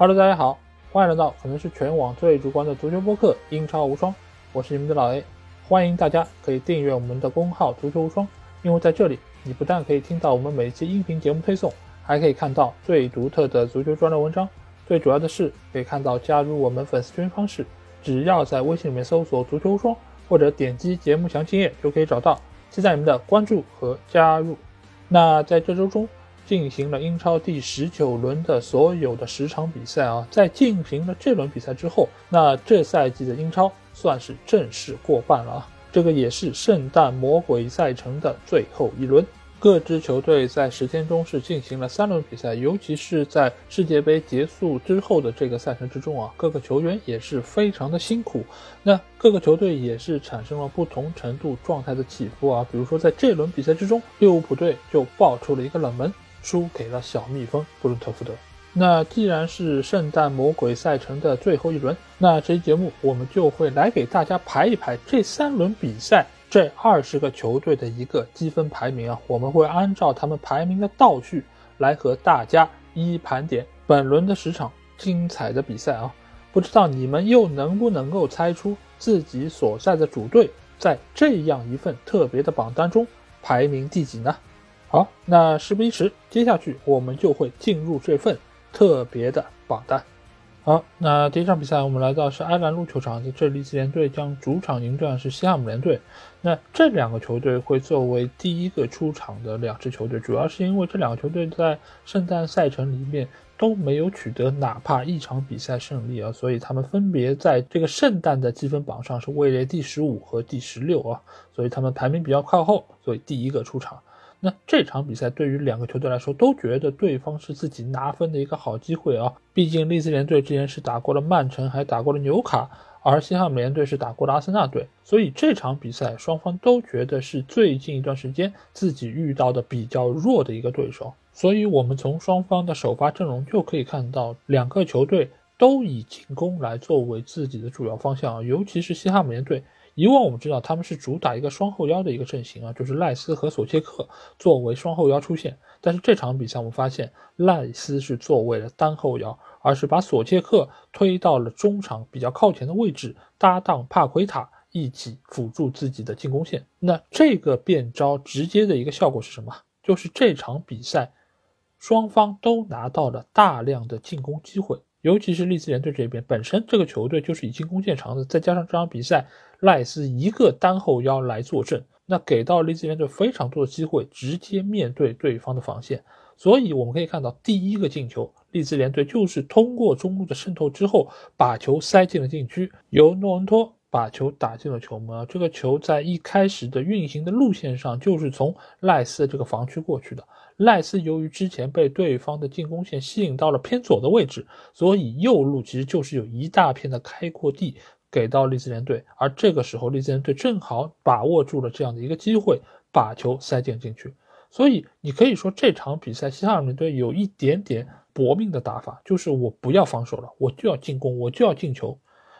Hello，大家好，欢迎来到可能是全网最主观的足球播客《英超无双》，我是你们的老 A，欢迎大家可以订阅我们的公号“足球无双”，因为在这里你不但可以听到我们每期音频节目推送，还可以看到最独特的足球专栏文章，最主要的是可以看到加入我们粉丝群方式，只要在微信里面搜索“足球无双”或者点击节目详情页就可以找到，期待你们的关注和加入。那在这周中。进行了英超第十九轮的所有的十场比赛啊，在进行了这轮比赛之后，那这赛季的英超算是正式过半了啊。这个也是圣诞魔鬼赛程的最后一轮。各支球队在十天中是进行了三轮比赛，尤其是在世界杯结束之后的这个赛程之中啊，各个球员也是非常的辛苦。那各个球队也是产生了不同程度状态的起伏啊。比如说在这轮比赛之中，利物浦队就爆出了一个冷门。输给了小蜜蜂布伦特福德。那既然是圣诞魔鬼赛程的最后一轮，那这期节目我们就会来给大家排一排这三轮比赛这二十个球队的一个积分排名啊。我们会按照他们排名的倒序来和大家一一盘点本轮的十场精彩的比赛啊。不知道你们又能不能够猜出自己所在的主队在这样一份特别的榜单中排名第几呢？好，那事不宜迟，接下去我们就会进入这份特别的榜单。好，那第一场比赛我们来到是埃兰路球场，在这里，利兹联队将主场迎战是西汉姆联队。那这两个球队会作为第一个出场的两支球队，主要是因为这两个球队在圣诞赛程里面都没有取得哪怕一场比赛胜利啊，所以他们分别在这个圣诞的积分榜上是位列第十五和第十六啊，所以他们排名比较靠后，所以第一个出场。那这场比赛对于两个球队来说，都觉得对方是自己拿分的一个好机会啊。毕竟利兹联队之前是打过了曼城，还打过了纽卡，而西汉姆联队是打过了阿森纳队，所以这场比赛双方都觉得是最近一段时间自己遇到的比较弱的一个对手。所以我们从双方的首发阵容就可以看到，两个球队都以进攻来作为自己的主要方向，尤其是西汉姆联队。以往我们知道他们是主打一个双后腰的一个阵型啊，就是赖斯和索切克作为双后腰出现。但是这场比赛我们发现赖斯是作为了单后腰，而是把索切克推到了中场比较靠前的位置，搭档帕奎塔一起辅助自己的进攻线。那这个变招直接的一个效果是什么？就是这场比赛双方都拿到了大量的进攻机会。尤其是利兹联队这边，本身这个球队就是以进攻见长的，再加上这场比赛赖斯一个单后腰来坐镇，那给到利兹联队非常多的机会，直接面对对方的防线。所以我们可以看到，第一个进球，利兹联队就是通过中路的渗透之后，把球塞进了禁区，由诺恩托把球打进了球门。这个球在一开始的运行的路线上，就是从赖斯这个防区过去的。赖斯由于之前被对方的进攻线吸引到了偏左的位置，所以右路其实就是有一大片的开阔地给到利兹联队，而这个时候利兹联队正好把握住了这样的一个机会，把球塞进进去。所以你可以说这场比赛西汉姆联队有一点点搏命的打法，就是我不要防守了，我就要进攻，我就要进球。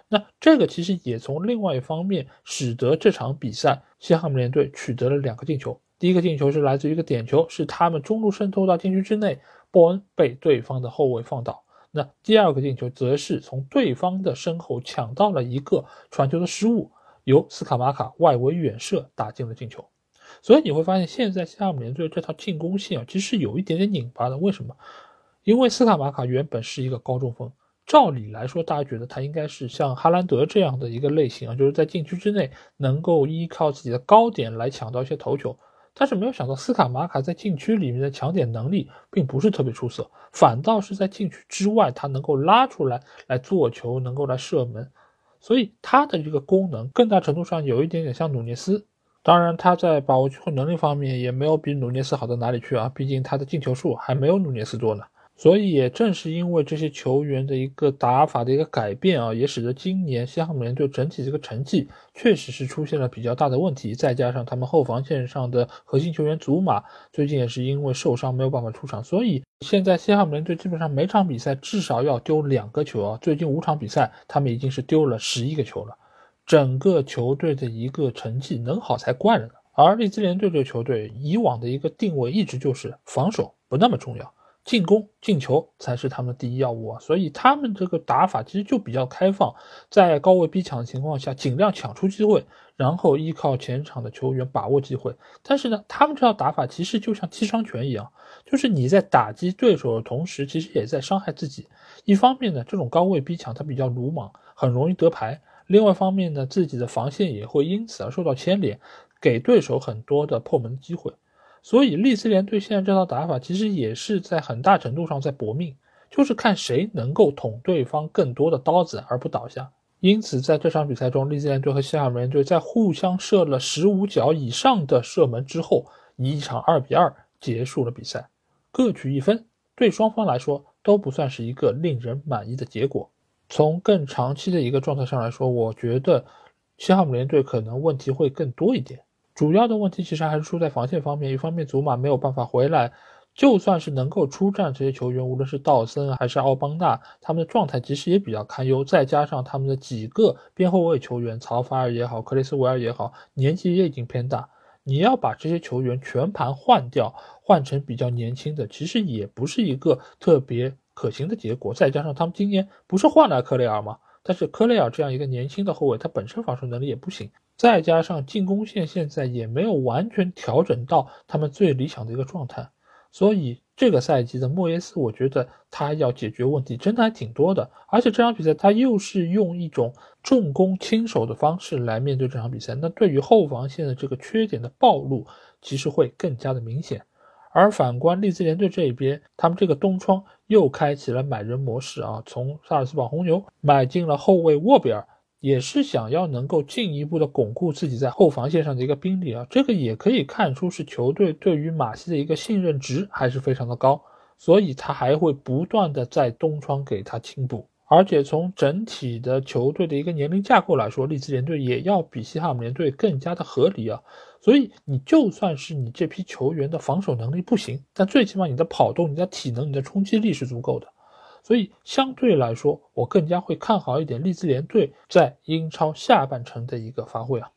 那这个其实也从另外一方面使得这场比赛西汉姆联队取得了两个进球。第一个进球是来自于一个点球，是他们中路渗透到禁区之内，波恩被对方的后卫放倒。那第二个进球则是从对方的身后抢到了一个传球的失误，由斯卡马卡外围远射打进了进球。所以你会发现，现在夏姆联队这套进攻线啊，其实有一点点拧巴的。为什么？因为斯卡马卡原本是一个高中锋，照理来说，大家觉得他应该是像哈兰德这样的一个类型啊，就是在禁区之内能够依靠自己的高点来抢到一些头球。但是没有想到，斯卡马卡在禁区里面的抢点能力并不是特别出色，反倒是在禁区之外，他能够拉出来来做球，能够来射门，所以他的这个功能更大程度上有一点点像努涅斯。当然，他在把握机会能力方面也没有比努涅斯好到哪里去啊，毕竟他的进球数还没有努涅斯多呢。所以也正是因为这些球员的一个打法的一个改变啊，也使得今年西汉姆联队整体这个成绩确实是出现了比较大的问题。再加上他们后防线上的核心球员祖马最近也是因为受伤没有办法出场，所以现在西汉姆联队基本上每场比赛至少要丢两个球啊。最近五场比赛他们已经是丢了十一个球了，整个球队的一个成绩能好才怪了呢。而利兹联队这个球队以往的一个定位一直就是防守不那么重要。进攻进球才是他们的第一要务啊，所以他们这个打法其实就比较开放，在高位逼抢的情况下，尽量抢出机会，然后依靠前场的球员把握机会。但是呢，他们这套打法其实就像踢伤拳一样，就是你在打击对手的同时，其实也在伤害自己。一方面呢，这种高位逼抢它比较鲁莽，很容易得牌；另外一方面呢，自己的防线也会因此而受到牵连，给对手很多的破门机会。所以，利兹联队现在这套打法其实也是在很大程度上在搏命，就是看谁能够捅对方更多的刀子而不倒下。因此，在这场比赛中，利兹联队和西汉姆联队在互相射了十五脚以上的射门之后，以一场二比二结束了比赛，各取一分。对双方来说都不算是一个令人满意的结果。从更长期的一个状态上来说，我觉得西汉姆联队可能问题会更多一点。主要的问题其实还是出在防线方面，一方面祖马没有办法回来，就算是能够出战，这些球员无论是道森还是奥邦纳，他们的状态其实也比较堪忧。再加上他们的几个边后卫球员，曹法尔也好，克里斯维尔也好，年纪也已经偏大，你要把这些球员全盘换掉，换成比较年轻的，其实也不是一个特别可行的结果。再加上他们今年不是换了科雷尔吗？但是科雷尔这样一个年轻的后卫，他本身防守能力也不行。再加上进攻线现在也没有完全调整到他们最理想的一个状态，所以这个赛季的莫耶斯，我觉得他要解决问题真的还挺多的。而且这场比赛他又是用一种重攻轻守的方式来面对这场比赛，那对于后防线的这个缺点的暴露，其实会更加的明显。而反观利兹联队这一边，他们这个东窗又开启了买人模式啊，从萨尔斯堡红牛买进了后卫沃比尔。也是想要能够进一步的巩固自己在后防线上的一个兵力啊，这个也可以看出是球队对于马西的一个信任值还是非常的高，所以他还会不断的在东窗给他清补，而且从整体的球队的一个年龄架构来说，利兹联队也要比西汉姆联队更加的合理啊，所以你就算是你这批球员的防守能力不行，但最起码你的跑动、你的体能、你的冲击力是足够的。所以相对来说，我更加会看好一点利兹联队在英超下半程的一个发挥啊。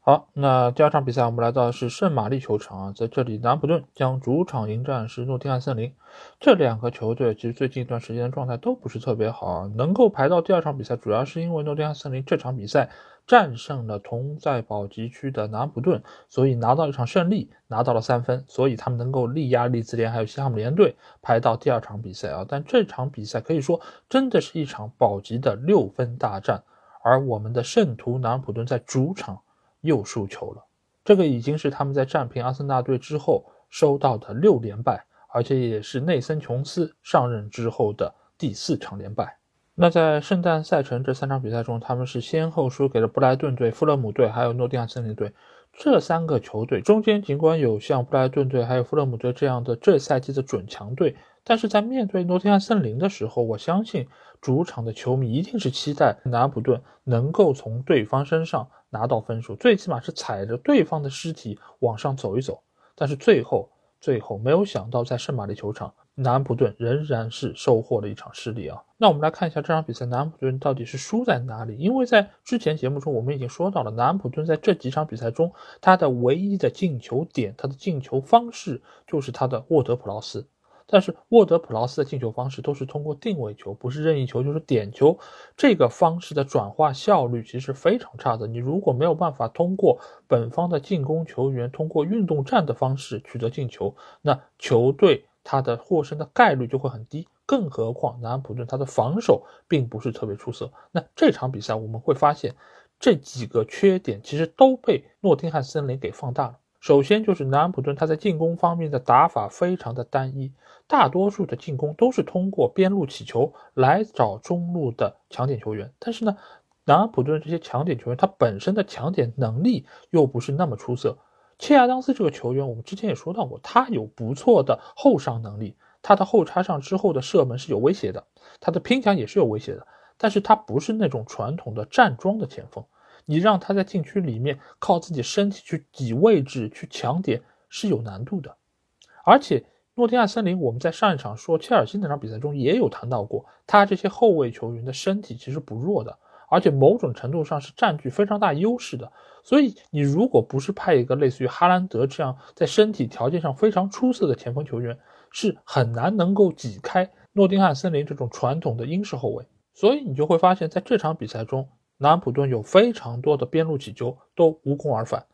好，那第二场比赛我们来到的是圣玛丽球场啊，在这里南普顿将主场迎战是诺丁汉森林。这两个球队其实最近一段时间的状态都不是特别好啊，能够排到第二场比赛，主要是因为诺丁汉森林这场比赛。战胜了同在保级区的南普顿，所以拿到一场胜利，拿到了三分，所以他们能够力压利兹联还有西汉姆联队排到第二场比赛啊。但这场比赛可以说真的是一场保级的六分大战，而我们的圣徒南普顿在主场又输球了，这个已经是他们在战平阿森纳队之后收到的六连败，而且也是内森琼斯上任之后的第四场连败。那在圣诞赛程这三场比赛中，他们是先后输给了布莱顿队、富勒姆队还有诺丁汉森林队。这三个球队中间尽管有像布莱顿队还有富勒姆队这样的这赛季的准强队，但是在面对诺丁汉森林的时候，我相信主场的球迷一定是期待南普顿能够从对方身上拿到分数，最起码是踩着对方的尸体往上走一走。但是最后，最后没有想到在圣马力球场。南普顿仍然是收获了一场失利啊。那我们来看一下这场比赛，南普顿到底是输在哪里？因为在之前节目中我们已经说到了，南普顿在这几场比赛中，他的唯一的进球点，他的进球方式就是他的沃德普劳斯。但是沃德普劳斯的进球方式都是通过定位球，不是任意球就是点球，这个方式的转化效率其实非常差的。你如果没有办法通过本方的进攻球员通过运动战的方式取得进球，那球队。他的获胜的概率就会很低，更何况南安普顿他的防守并不是特别出色。那这场比赛我们会发现，这几个缺点其实都被诺丁汉森林给放大了。首先就是南安普顿他在进攻方面的打法非常的单一，大多数的进攻都是通过边路起球来找中路的抢点球员。但是呢，南安普顿这些抢点球员他本身的抢点能力又不是那么出色。切亚当斯这个球员，我们之前也说到过，他有不错的后上能力，他的后插上之后的射门是有威胁的，他的拼抢也是有威胁的，但是他不是那种传统的站桩的前锋，你让他在禁区里面靠自己身体去挤位置去抢点是有难度的，而且诺丁汉森林，我们在上一场说切尔西那场比赛中也有谈到过，他这些后卫球员的身体其实不弱的。而且某种程度上是占据非常大优势的，所以你如果不是派一个类似于哈兰德这样在身体条件上非常出色的前锋球员，是很难能够挤开诺丁汉森林这种传统的英式后卫。所以你就会发现，在这场比赛中，南安普顿有非常多的边路起球都无功而返。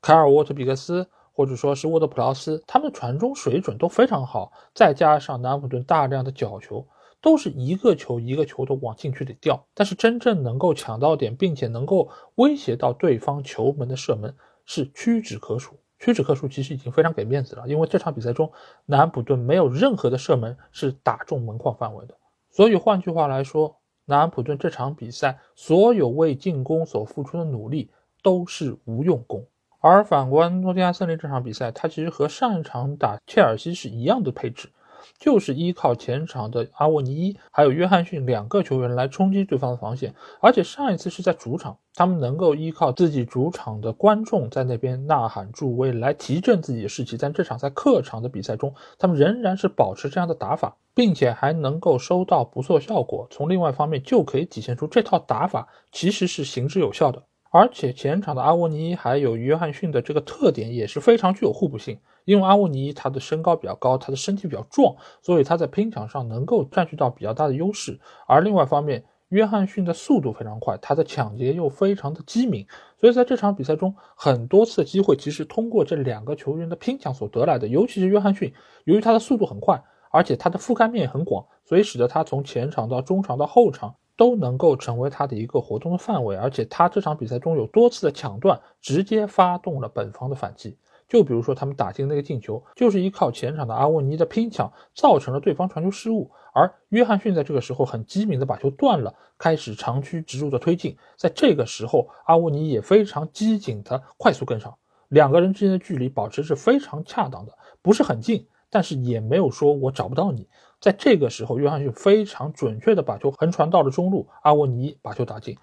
凯尔沃特比克斯或者说是沃德普劳斯，他们传中水准都非常好，再加上南安普顿大量的角球，都是一个球一个球的往禁区里掉。但是真正能够抢到点，并且能够威胁到对方球门的射门是屈指可数。屈指可数其实已经非常给面子了，因为这场比赛中南安普顿没有任何的射门是打中门框范围的。所以换句话来说，南安普顿这场比赛所有为进攻所付出的努力都是无用功，而反观诺丁汉森林这场比赛，它其实和上一场打切尔西是一样的配置。就是依靠前场的阿沃尼伊还有约翰逊两个球员来冲击对方的防线，而且上一次是在主场，他们能够依靠自己主场的观众在那边呐喊助威来提振自己的士气。但这场在客场的比赛中，他们仍然是保持这样的打法，并且还能够收到不错效果。从另外一方面就可以体现出这套打法其实是行之有效的。而且前场的阿沃尼还有约翰逊的这个特点也是非常具有互补性，因为阿沃尼他的身高比较高，他的身体比较壮，所以他在拼抢上能够占据到比较大的优势。而另外方面，约翰逊的速度非常快，他的抢劫又非常的机敏，所以在这场比赛中，很多次机会其实通过这两个球员的拼抢所得来的。尤其是约翰逊，由于他的速度很快，而且他的覆盖面很广，所以使得他从前场到中场到后场。都能够成为他的一个活动的范围，而且他这场比赛中有多次的抢断，直接发动了本方的反击。就比如说他们打进那个进球，就是依靠前场的阿沃尼的拼抢，造成了对方传球失误，而约翰逊在这个时候很机敏的把球断了，开始长驱直入的推进。在这个时候，阿沃尼也非常机警的快速跟上，两个人之间的距离保持是非常恰当的，不是很近，但是也没有说我找不到你。在这个时候，约翰逊非常准确地把球横传到了中路，阿沃尼把球打进，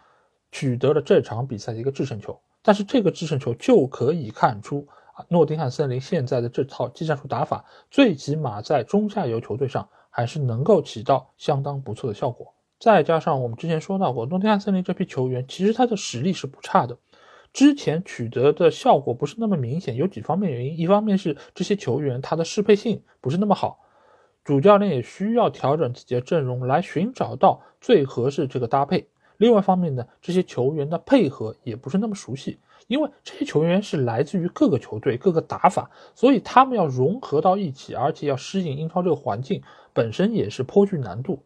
取得了这场比赛的一个制胜球。但是这个制胜球就可以看出啊，诺丁汉森林现在的这套技战术打法，最起码在中下游球队上还是能够起到相当不错的效果。再加上我们之前说到过，诺丁汉森林这批球员其实他的实力是不差的，之前取得的效果不是那么明显，有几方面原因，一方面是这些球员他的适配性不是那么好。主教练也需要调整自己的阵容来寻找到最合适这个搭配。另外一方面呢，这些球员的配合也不是那么熟悉，因为这些球员是来自于各个球队、各个打法，所以他们要融合到一起，而且要适应英超这个环境，本身也是颇具难度。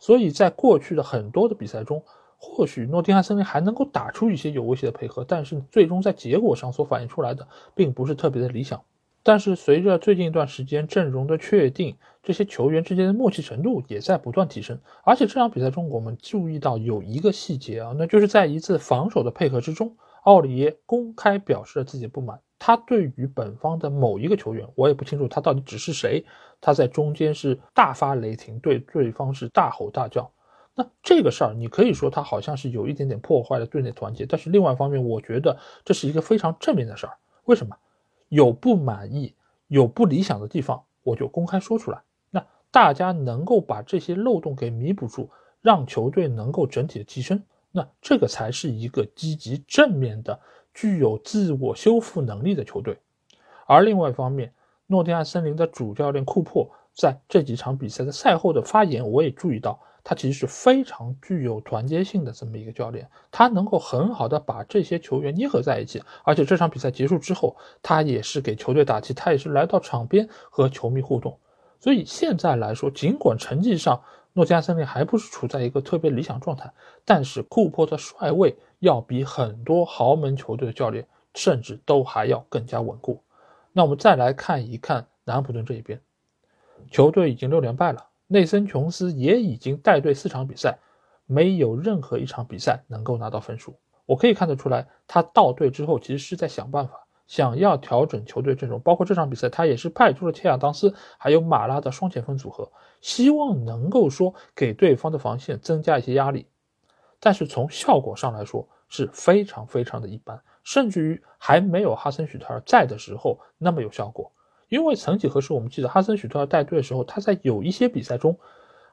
所以在过去的很多的比赛中，或许诺丁汉森林还能够打出一些有威胁的配合，但是最终在结果上所反映出来的并不是特别的理想。但是随着最近一段时间阵容的确定，这些球员之间的默契程度也在不断提升。而且这场比赛中，我们注意到有一个细节啊，那就是在一次防守的配合之中，奥里耶公开表示了自己不满。他对于本方的某一个球员，我也不清楚他到底指是谁，他在中间是大发雷霆，对对方是大吼大叫。那这个事儿，你可以说他好像是有一点点破坏了队内团结，但是另外一方面，我觉得这是一个非常正面的事儿。为什么？有不满意、有不理想的地方，我就公开说出来。那大家能够把这些漏洞给弥补住，让球队能够整体的提升，那这个才是一个积极正面的、具有自我修复能力的球队。而另外一方面，诺丁汉森林的主教练库珀在这几场比赛的赛后的发言，我也注意到。他其实是非常具有团结性的这么一个教练，他能够很好的把这些球员捏合在一起，而且这场比赛结束之后，他也是给球队打气，他也是来到场边和球迷互动。所以现在来说，尽管成绩上诺基亚森林还不是处在一个特别理想状态，但是库珀的帅位要比很多豪门球队的教练甚至都还要更加稳固。那我们再来看一看南安普顿这一边，球队已经六连败了。内森·琼斯也已经带队四场比赛，没有任何一场比赛能够拿到分数。我可以看得出来，他到队之后其实是在想办法，想要调整球队阵容。包括这场比赛，他也是派出了切尔当斯还有马拉的双前锋组合，希望能够说给对方的防线增加一些压力。但是从效果上来说是非常非常的一般，甚至于还没有哈森·许特尔在的时候那么有效果。因为曾几何时，我们记得哈森许特尔带队的时候，他在有一些比赛中，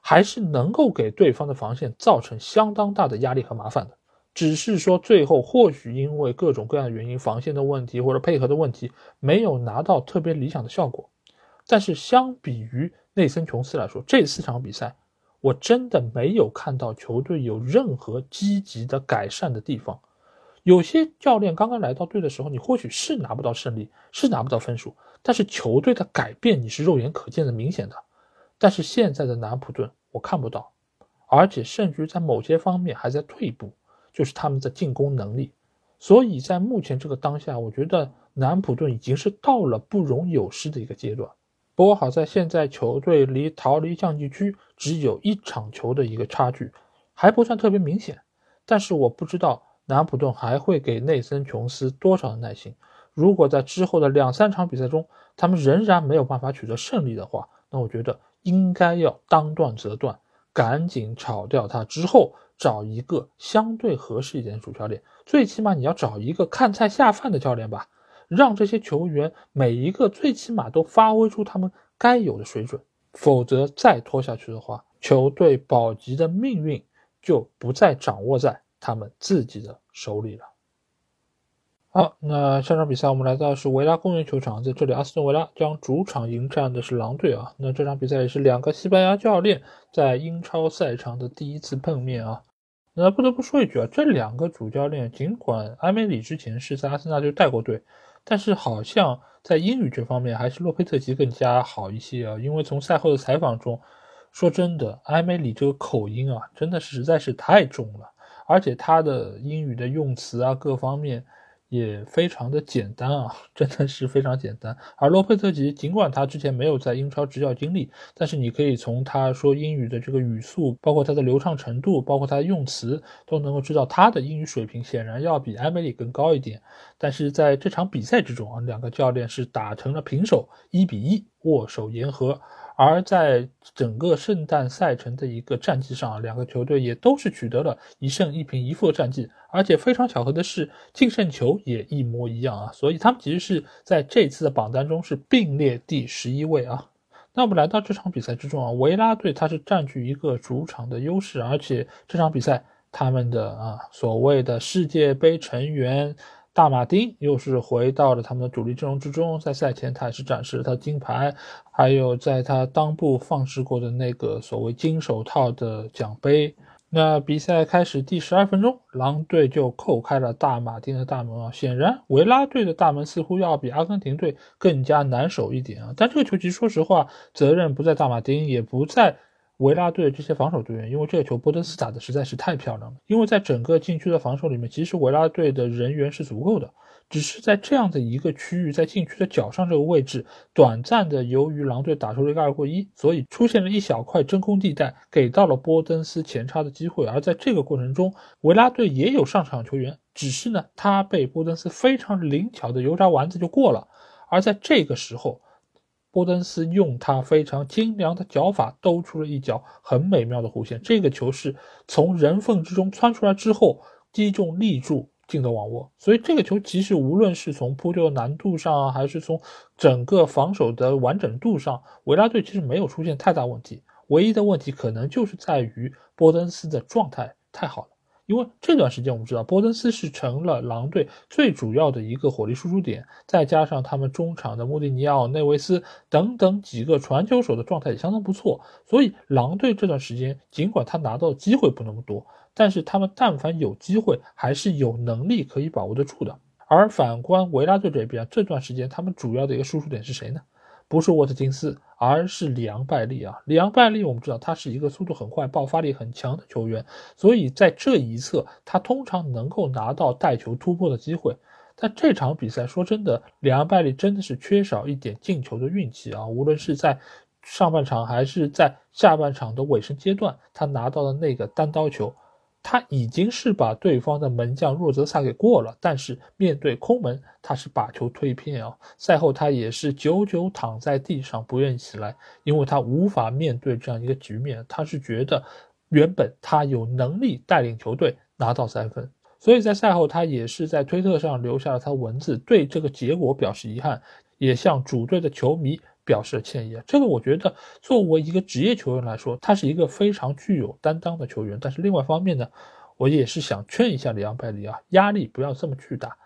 还是能够给对方的防线造成相当大的压力和麻烦的。只是说最后或许因为各种各样的原因，防线的问题或者配合的问题，没有拿到特别理想的效果。但是相比于内森琼斯来说，这四场比赛我真的没有看到球队有任何积极的改善的地方。有些教练刚刚来到队的时候，你或许是拿不到胜利，是拿不到分数，但是球队的改变你是肉眼可见的、明显的。但是现在的南普顿我看不到，而且甚至于在某些方面还在退步，就是他们的进攻能力。所以在目前这个当下，我觉得南普顿已经是到了不容有失的一个阶段。不过好在现在球队离逃离降级区只有一场球的一个差距，还不算特别明显。但是我不知道。南普顿还会给内森·琼斯多少的耐心？如果在之后的两三场比赛中，他们仍然没有办法取得胜利的话，那我觉得应该要当断则断，赶紧炒掉他，之后找一个相对合适一点的主教练。最起码你要找一个看菜下饭的教练吧，让这些球员每一个最起码都发挥出他们该有的水准。否则再拖下去的话，球队保级的命运就不再掌握在。他们自己的手里了。好，那下场比赛我们来到是维拉公园球场，在这里，阿斯顿维拉将主场迎战的是狼队啊。那这场比赛也是两个西班牙教练在英超赛场的第一次碰面啊。那不得不说一句啊，这两个主教练尽管埃梅里之前是在阿森纳队带过队，但是好像在英语这方面还是洛佩特吉更加好一些啊。因为从赛后的采访中，说真的，埃梅里这个口音啊，真的实在是太重了。而且他的英语的用词啊，各方面也非常的简单啊，真的是非常简单。而洛佩特吉尽管他之前没有在英超执教经历，但是你可以从他说英语的这个语速，包括他的流畅程度，包括他的用词，都能够知道他的英语水平显然要比埃梅里更高一点。但是在这场比赛之中啊，两个教练是打成了平手，一比一，握手言和。而在整个圣诞赛程的一个战绩上，两个球队也都是取得了一胜一平一负的战绩，而且非常巧合的是，净胜球也一模一样啊，所以他们其实是在这次的榜单中是并列第十一位啊。那我们来到这场比赛之中啊，维拉队他是占据一个主场的优势，而且这场比赛他们的啊所谓的世界杯成员。大马丁又是回到了他们的主力阵容之中，在赛前他也是展示了他的金牌，还有在他裆部放置过的那个所谓金手套的奖杯。那比赛开始第十二分钟，狼队就扣开了大马丁的大门啊！显然维拉队的大门似乎要比阿根廷队更加难守一点啊！但这个球其实说实话，责任不在大马丁，也不在。维拉队的这些防守队员，因为这个球波登斯打的实在是太漂亮了。因为在整个禁区的防守里面，其实维拉队的人员是足够的，只是在这样的一个区域，在禁区的角上这个位置，短暂的由于狼队打出了一个二过一，所以出现了一小块真空地带，给到了波登斯前插的机会。而在这个过程中，维拉队也有上场球员，只是呢，他被波登斯非常灵巧的油炸丸子就过了。而在这个时候，波登斯用他非常精良的脚法兜出了一脚很美妙的弧线，这个球是从人缝之中窜出来之后击中立柱进的网窝，所以这个球其实无论是从扑救的难度上，还是从整个防守的完整度上，维拉队其实没有出现太大问题，唯一的问题可能就是在于波登斯的状态太好了。因为这段时间我们知道，波登斯是成了狼队最主要的一个火力输出点，再加上他们中场的穆蒂尼奥、内维斯等等几个传球手的状态也相当不错，所以狼队这段时间尽管他拿到的机会不那么多，但是他们但凡有机会，还是有能力可以把握得住的。而反观维拉队这边，这段时间他们主要的一个输出点是谁呢？不是沃特金斯，而是里昂拜利啊！里昂拜利，我们知道他是一个速度很快、爆发力很强的球员，所以在这一侧，他通常能够拿到带球突破的机会。但这场比赛，说真的，里昂拜利真的是缺少一点进球的运气啊！无论是在上半场还是在下半场的尾声阶段，他拿到的那个单刀球。他已经是把对方的门将若泽萨给过了，但是面对空门，他是把球推偏啊。赛后他也是久久躺在地上不愿意起来，因为他无法面对这样一个局面。他是觉得原本他有能力带领球队拿到三分，所以在赛后他也是在推特上留下了他文字，对这个结果表示遗憾，也向主队的球迷。表示歉意。这个我觉得，作为一个职业球员来说，他是一个非常具有担当的球员。但是另外一方面呢，我也是想劝一下里昂拜利啊，压力不要这么巨大。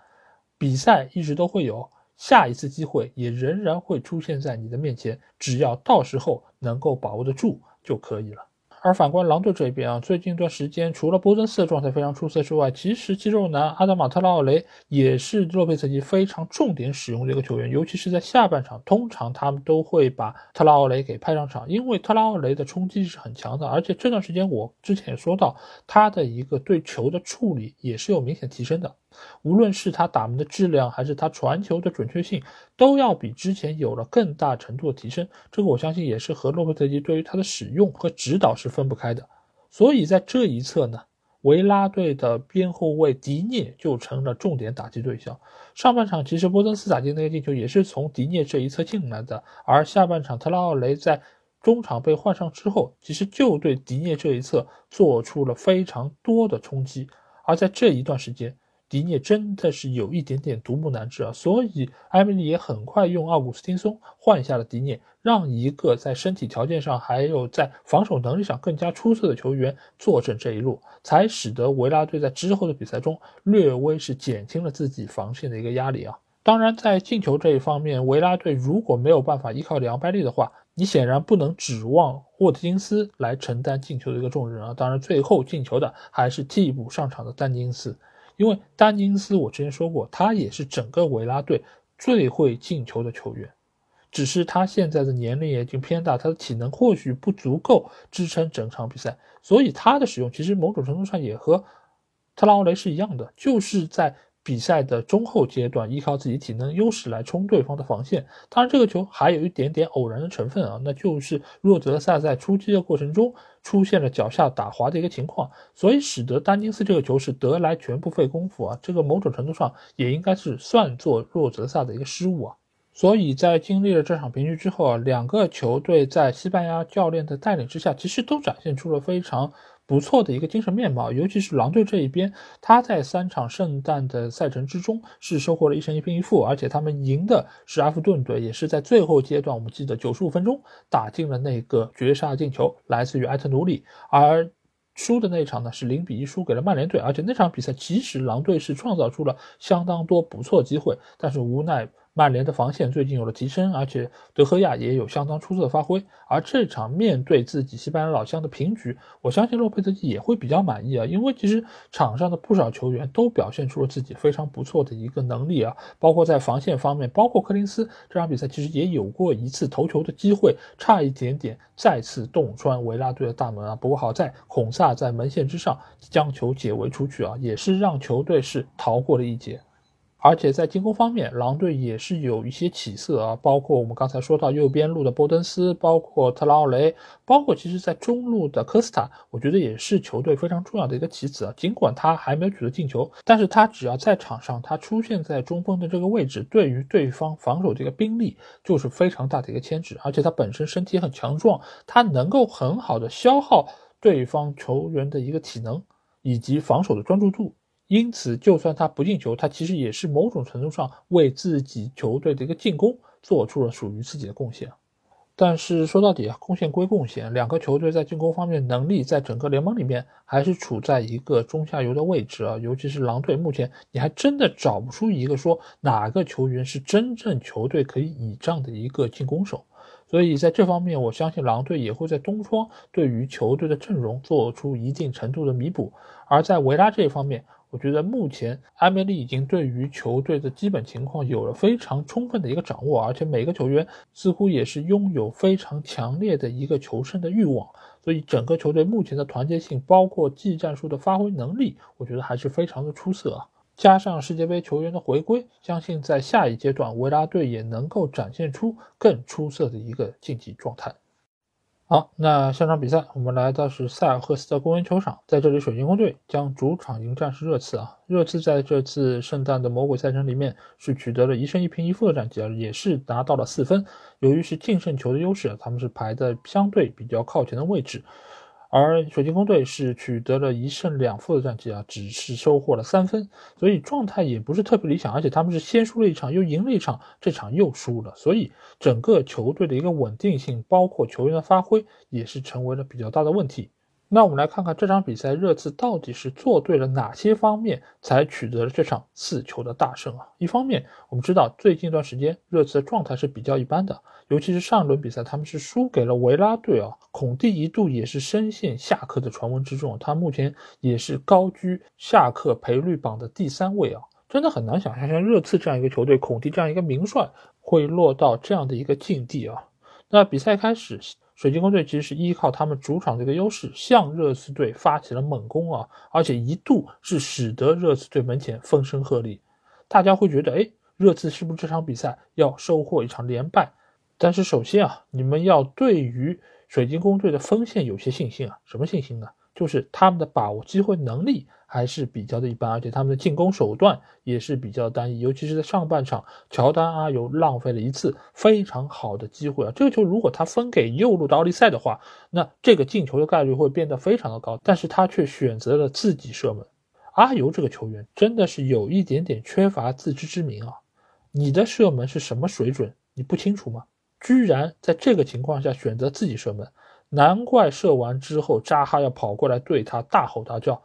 比赛一直都会有，下一次机会也仍然会出现在你的面前，只要到时候能够把握得住就可以了。而反观狼队这边啊，最近一段时间，除了波登斯的状态非常出色之外，其实肌肉男阿德马特拉奥雷也是洛佩斯基非常重点使用的一个球员，尤其是在下半场，通常他们都会把特拉奥雷给派上场，因为特拉奥雷的冲击是很强的，而且这段时间我之前也说到，他的一个对球的处理也是有明显提升的。无论是他打门的质量，还是他传球的准确性，都要比之前有了更大程度的提升。这个我相信也是和洛佩特吉对于他的使用和指导是分不开的。所以在这一侧呢，维拉队的边后卫迪涅就成了重点打击对象。上半场其实波登斯打进那个进球也是从迪涅这一侧进来的，而下半场特拉奥雷在中场被换上之后，其实就对迪涅这一侧做出了非常多的冲击。而在这一段时间，迪涅真的是有一点点独木难支啊，所以埃梅里也很快用奥古斯汀松换下了迪涅，让一个在身体条件上还有在防守能力上更加出色的球员坐镇这一路，才使得维拉队在之后的比赛中略微是减轻了自己防线的一个压力啊。当然，在进球这一方面，维拉队如果没有办法依靠里昂拜利的话，你显然不能指望沃特金斯来承担进球的一个重任啊。当然，最后进球的还是替补上场的丹尼斯。因为丹尼斯，我之前说过，他也是整个维拉队最会进球的球员，只是他现在的年龄已经偏大，他的体能或许不足够支撑整场比赛，所以他的使用其实某种程度上也和特拉奥雷是一样的，就是在。比赛的中后阶段，依靠自己体能优势来冲对方的防线。当然，这个球还有一点点偶然的成分啊，那就是若泽萨在出击的过程中出现了脚下打滑的一个情况，所以使得丹尼斯这个球是得来全不费功夫啊。这个某种程度上也应该是算作若泽萨的一个失误啊。所以在经历了这场平局之后啊，两个球队在西班牙教练的带领之下，其实都展现出了非常。不错的一个精神面貌，尤其是狼队这一边，他在三场圣诞的赛程之中是收获了一胜一平一负，而且他们赢的是阿弗顿队，也是在最后阶段，我们记得九十五分钟打进了那个绝杀进球，来自于埃特努里，而输的那一场呢是零比一输给了曼联队，而且那场比赛其实狼队是创造出了相当多不错机会，但是无奈。曼联的防线最近有了提升，而且德赫亚也有相当出色的发挥。而这场面对自己西班牙老乡的平局，我相信洛佩兹基也会比较满意啊，因为其实场上的不少球员都表现出了自己非常不错的一个能力啊，包括在防线方面，包括柯林斯这场比赛其实也有过一次头球的机会，差一点点再次洞穿维拉队的大门啊。不过好在孔萨在门线之上将球解围出去啊，也是让球队是逃过了一劫。而且在进攻方面，狼队也是有一些起色啊，包括我们刚才说到右边路的波登斯，包括特拉奥雷，包括其实在中路的科斯塔，我觉得也是球队非常重要的一个棋子啊。尽管他还没有取得进球，但是他只要在场上，他出现在中锋的这个位置，对于对方防守这个兵力就是非常大的一个牵制。而且他本身身体很强壮，他能够很好的消耗对方球员的一个体能以及防守的专注度。因此，就算他不进球，他其实也是某种程度上为自己球队的一个进攻做出了属于自己的贡献。但是说到底啊，贡献归贡献，两个球队在进攻方面能力，在整个联盟里面还是处在一个中下游的位置啊。尤其是狼队，目前你还真的找不出一个说哪个球员是真正球队可以倚仗的一个进攻手。所以在这方面，我相信狼队也会在东窗对于球队的阵容做出一定程度的弥补。而在维拉这一方面，我觉得目前埃梅里已经对于球队的基本情况有了非常充分的一个掌握，而且每个球员似乎也是拥有非常强烈的一个求胜的欲望，所以整个球队目前的团结性，包括技战术的发挥能力，我觉得还是非常的出色啊。加上世界杯球员的回归，相信在下一阶段维拉队也能够展现出更出色的一个竞技状态。好，那下场比赛我们来到是塞尔赫斯的公园球场，在这里水晶宫队将主场迎战是热刺啊。热刺在这次圣诞的魔鬼赛程里面是取得了一胜一平一负的战绩啊，也是拿到了四分。由于是净胜球的优势，他们是排在相对比较靠前的位置。而水晶宫队是取得了一胜两负的战绩啊，只是收获了三分，所以状态也不是特别理想。而且他们是先输了一场，又赢了一场，这场又输了，所以整个球队的一个稳定性，包括球员的发挥，也是成为了比较大的问题。那我们来看看这场比赛，热刺到底是做对了哪些方面，才取得了这场四球的大胜啊？一方面，我们知道最近一段时间热刺的状态是比较一般的，尤其是上一轮比赛，他们是输给了维拉队啊。孔蒂一度也是深陷下课的传闻之中，他目前也是高居下课赔率榜的第三位啊。真的很难想象，像热刺这样一个球队，孔蒂这样一个名帅，会落到这样的一个境地啊。那比赛开始。水晶宫队其实是依靠他们主场这个优势，向热刺队发起了猛攻啊，而且一度是使得热刺队门前风声鹤唳。大家会觉得，哎，热刺是不是这场比赛要收获一场连败？但是首先啊，你们要对于水晶宫队的锋线有些信心啊，什么信心呢？就是他们的把握机会能力还是比较的一般，而且他们的进攻手段也是比较单一，尤其是在上半场，乔丹阿尤浪费了一次非常好的机会啊！这个球如果他分给右路的奥利塞的话，那这个进球的概率会变得非常的高，但是他却选择了自己射门。阿尤这个球员真的是有一点点缺乏自知之明啊！你的射门是什么水准，你不清楚吗？居然在这个情况下选择自己射门。难怪射完之后，扎哈要跑过来对他大吼大叫，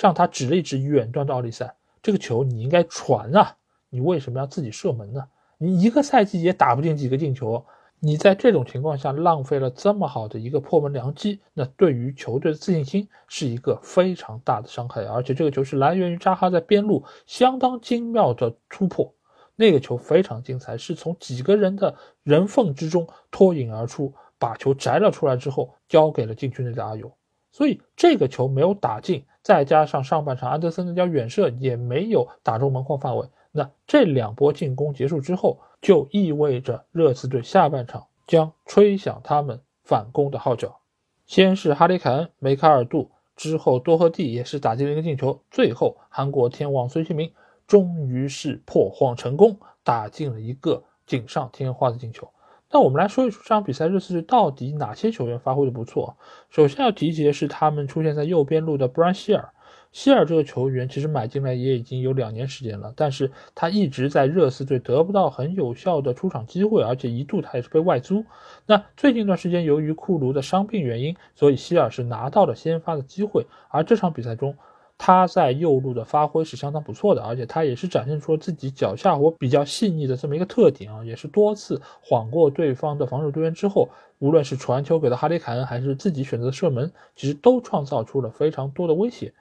向他指了一指远端的奥利塞：“这个球你应该传啊，你为什么要自己射门呢？你一个赛季也打不进几个进球，你在这种情况下浪费了这么好的一个破门良机，那对于球队的自信心是一个非常大的伤害。而且这个球是来源于扎哈在边路相当精妙的突破，那个球非常精彩，是从几个人的人缝之中脱颖而出。”把球摘了出来之后，交给了禁区内的阿尤，所以这个球没有打进，再加上上半场安德森那脚远射也没有打中门框范围，那这两波进攻结束之后，就意味着热刺队下半场将吹响他们反攻的号角。先是哈里凯恩、梅开二度，之后多赫蒂也是打进了一个进球，最后韩国天王孙兴民终于是破荒成功，打进了一个锦上添花的进球。那我们来说一说这场比赛，热刺队到底哪些球员发挥的不错？首先要提及的是他们出现在右边路的布兰希尔。希尔这个球员其实买进来也已经有两年时间了，但是他一直在热刺队得不到很有效的出场机会，而且一度他也是被外租。那最近一段时间，由于库卢的伤病原因，所以希尔是拿到了先发的机会，而这场比赛中。他在右路的发挥是相当不错的，而且他也是展现出了自己脚下活比较细腻的这么一个特点啊，也是多次晃过对方的防守队员之后，无论是传球给到哈里凯恩，还是自己选择的射门，其实都创造出了非常多的威胁。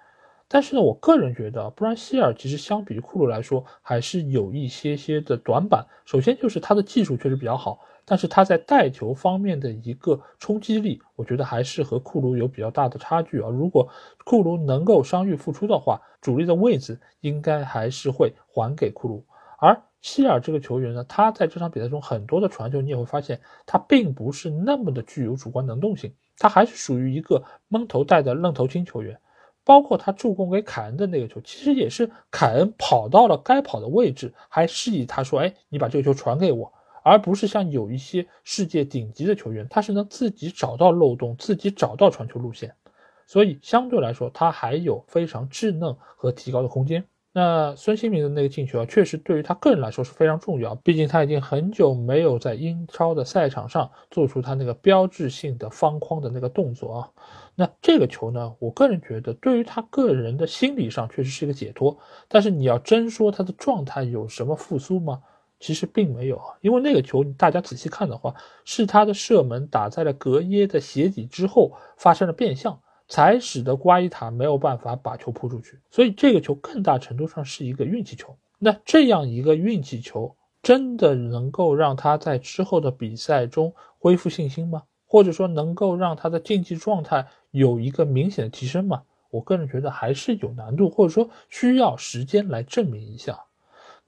但是呢，我个人觉得，布兰希尔其实相比于库鲁来说，还是有一些些的短板。首先就是他的技术确实比较好。但是他在带球方面的一个冲击力，我觉得还是和库卢有比较大的差距啊。如果库卢能够伤愈复出的话，主力的位置应该还是会还给库卢。而希尔这个球员呢，他在这场比赛中很多的传球，你也会发现他并不是那么的具有主观能动性，他还是属于一个蒙头带的愣头青球员。包括他助攻给凯恩的那个球，其实也是凯恩跑到了该跑的位置，还示意他说：“哎，你把这个球传给我。”而不是像有一些世界顶级的球员，他是能自己找到漏洞，自己找到传球路线，所以相对来说，他还有非常稚嫩和提高的空间。那孙兴民的那个进球啊，确实对于他个人来说是非常重要，毕竟他已经很久没有在英超的赛场上做出他那个标志性的方框的那个动作啊。那这个球呢，我个人觉得对于他个人的心理上确实是一个解脱，但是你要真说他的状态有什么复苏吗？其实并没有啊，因为那个球大家仔细看的话，是他的射门打在了格耶的鞋底之后发生了变向，才使得瓜伊塔没有办法把球扑出去。所以这个球更大程度上是一个运气球。那这样一个运气球，真的能够让他在之后的比赛中恢复信心吗？或者说能够让他的竞技状态有一个明显的提升吗？我个人觉得还是有难度，或者说需要时间来证明一下。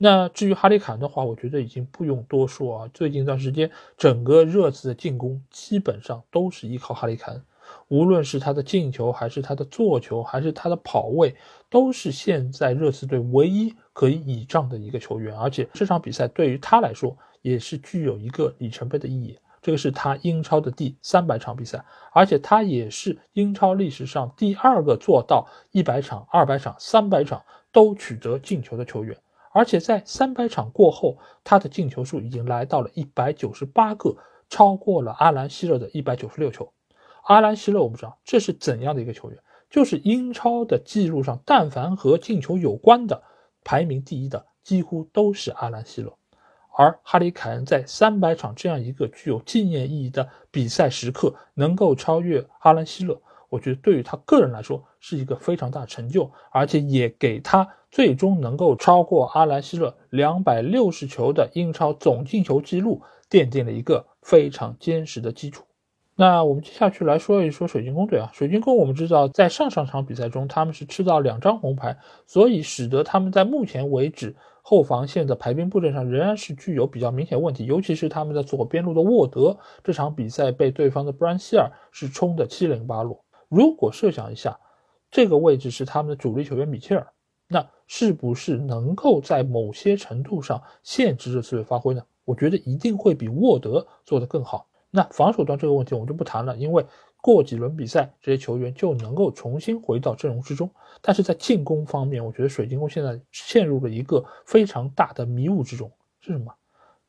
那至于哈里凯恩的话，我觉得已经不用多说啊。最近一段时间，整个热刺的进攻基本上都是依靠哈里凯恩，无论是他的进球，还是他的做球，还是他的跑位，都是现在热刺队唯一可以倚仗的一个球员。而且这场比赛对于他来说也是具有一个里程碑的意义。这个是他英超的第三百场比赛，而且他也是英超历史上第二个做到一百场、二百场、三百场都取得进球的球员。而且在三百场过后，他的进球数已经来到了一百九十八个，超过了阿兰希勒的一百九十六球。阿兰希勒，我们知道这是怎样的一个球员？就是英超的记录上，但凡和进球有关的，排名第一的几乎都是阿兰希勒。而哈里凯恩在三百场这样一个具有纪念意义的比赛时刻，能够超越阿兰希勒，我觉得对于他个人来说是一个非常大的成就，而且也给他最终能够超过阿兰希勒两百六十球的英超总进球纪录奠定了一个非常坚实的基础。那我们接下去来说一说水晶宫队啊，水晶宫我们知道在上上场比赛中他们是吃到两张红牌，所以使得他们在目前为止。后防线的排兵布阵上仍然是具有比较明显问题，尤其是他们的左边路的沃德，这场比赛被对方的布兰希尔是冲得七零八落。如果设想一下，这个位置是他们的主力球员米切尔，那是不是能够在某些程度上限制这次的发挥呢？我觉得一定会比沃德做得更好。那防守端这个问题我们就不谈了，因为。过几轮比赛，这些球员就能够重新回到阵容之中。但是在进攻方面，我觉得水晶宫现在陷入了一个非常大的迷雾之中。是什么？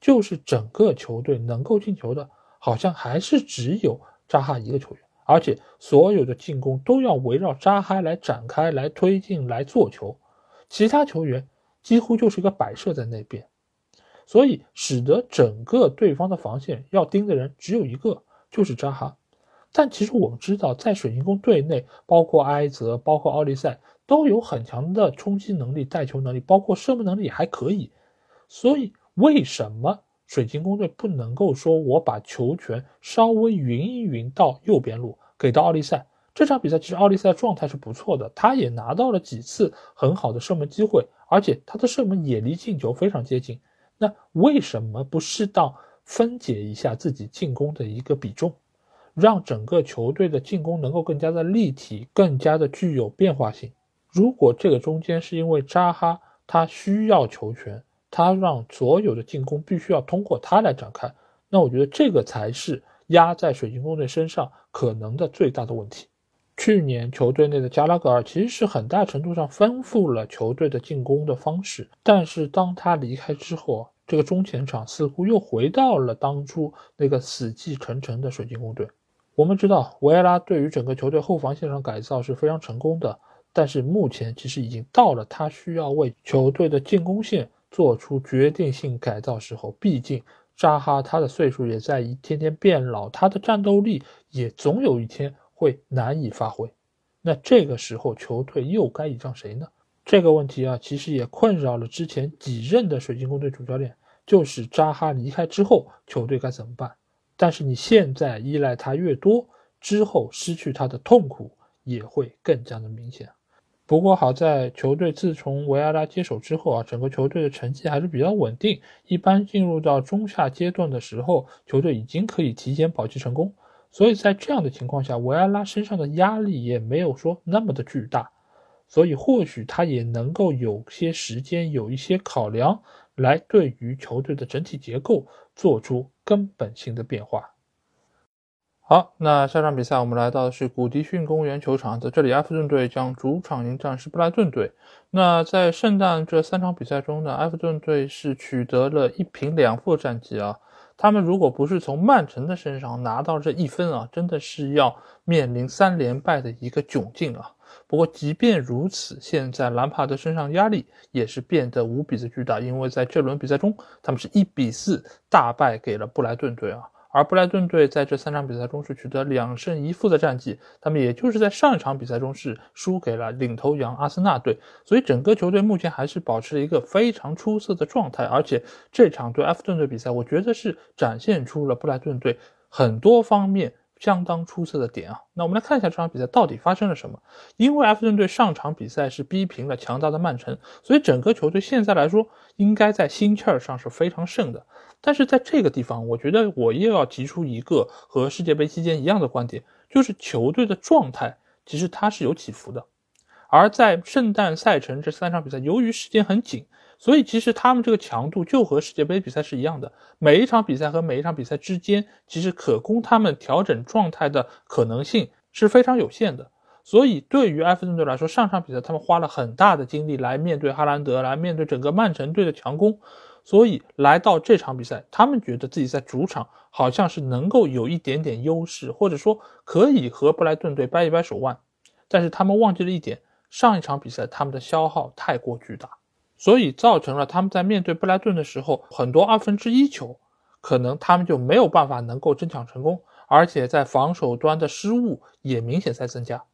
就是整个球队能够进球的，好像还是只有扎哈一个球员，而且所有的进攻都要围绕扎哈来展开、来推进、来做球，其他球员几乎就是一个摆设在那边，所以使得整个对方的防线要盯的人只有一个，就是扎哈。但其实我们知道，在水晶宫队内，包括埃泽、包括奥利赛，都有很强的冲击能力、带球能力，包括射门能力也还可以。所以，为什么水晶宫队不能够说我把球权稍微匀一匀到右边路，给到奥利赛？这场比赛其实奥利赛状态是不错的，他也拿到了几次很好的射门机会，而且他的射门也离进球非常接近。那为什么不适当分解一下自己进攻的一个比重？让整个球队的进攻能够更加的立体，更加的具有变化性。如果这个中间是因为扎哈他需要球权，他让所有的进攻必须要通过他来展开，那我觉得这个才是压在水晶宫队身上可能的最大的问题。去年球队内的加拉格尔其实是很大程度上丰富了球队的进攻的方式，但是当他离开之后，这个中前场似乎又回到了当初那个死气沉沉的水晶宫队。我们知道维埃拉对于整个球队后防线上改造是非常成功的，但是目前其实已经到了他需要为球队的进攻线做出决定性改造时候。毕竟扎哈他的岁数也在一天天变老，他的战斗力也总有一天会难以发挥。那这个时候球队又该倚仗谁呢？这个问题啊，其实也困扰了之前几任的水晶宫队主教练，就是扎哈离开之后球队该怎么办？但是你现在依赖他越多，之后失去他的痛苦也会更加的明显。不过好在球队自从维埃拉接手之后啊，整个球队的成绩还是比较稳定。一般进入到中下阶段的时候，球队已经可以提前保级成功。所以在这样的情况下，维埃拉身上的压力也没有说那么的巨大，所以或许他也能够有些时间，有一些考量。来对于球队的整体结构做出根本性的变化。好，那下场比赛我们来到的是古迪逊公园球场，在这里，埃弗顿队将主场迎战是布莱顿队。那在圣诞这三场比赛中呢，埃弗顿队是取得了一平两负的战绩啊。他们如果不是从曼城的身上拿到这一分啊，真的是要面临三连败的一个窘境啊。不过，即便如此，现在兰帕德身上压力也是变得无比的巨大，因为在这轮比赛中，他们是一比四大败给了布莱顿队啊。而布莱顿队在这三场比赛中是取得两胜一负的战绩，他们也就是在上一场比赛中是输给了领头羊阿森纳队，所以整个球队目前还是保持了一个非常出色的状态。而且这场对埃弗顿队比赛，我觉得是展现出了布莱顿队很多方面。相当出色的点啊，那我们来看一下这场比赛到底发生了什么。因为埃弗顿队上场比赛是逼平了强大的曼城，所以整个球队现在来说应该在心气儿上是非常盛的。但是在这个地方，我觉得我又要提出一个和世界杯期间一样的观点，就是球队的状态其实它是有起伏的。而在圣诞赛程这三场比赛，由于时间很紧。所以其实他们这个强度就和世界杯比赛是一样的，每一场比赛和每一场比赛之间，其实可供他们调整状态的可能性是非常有限的。所以对于埃弗顿队来说，上场比赛他们花了很大的精力来面对哈兰德，来面对整个曼城队的强攻。所以来到这场比赛，他们觉得自己在主场好像是能够有一点点优势，或者说可以和布莱顿队掰一掰手腕。但是他们忘记了一点，上一场比赛他们的消耗太过巨大，所以造成了他们在面对布莱顿的时候，很多二分之一球，可能他们就没有办法能够争抢成功，而且在防守端的失误也明显在增加。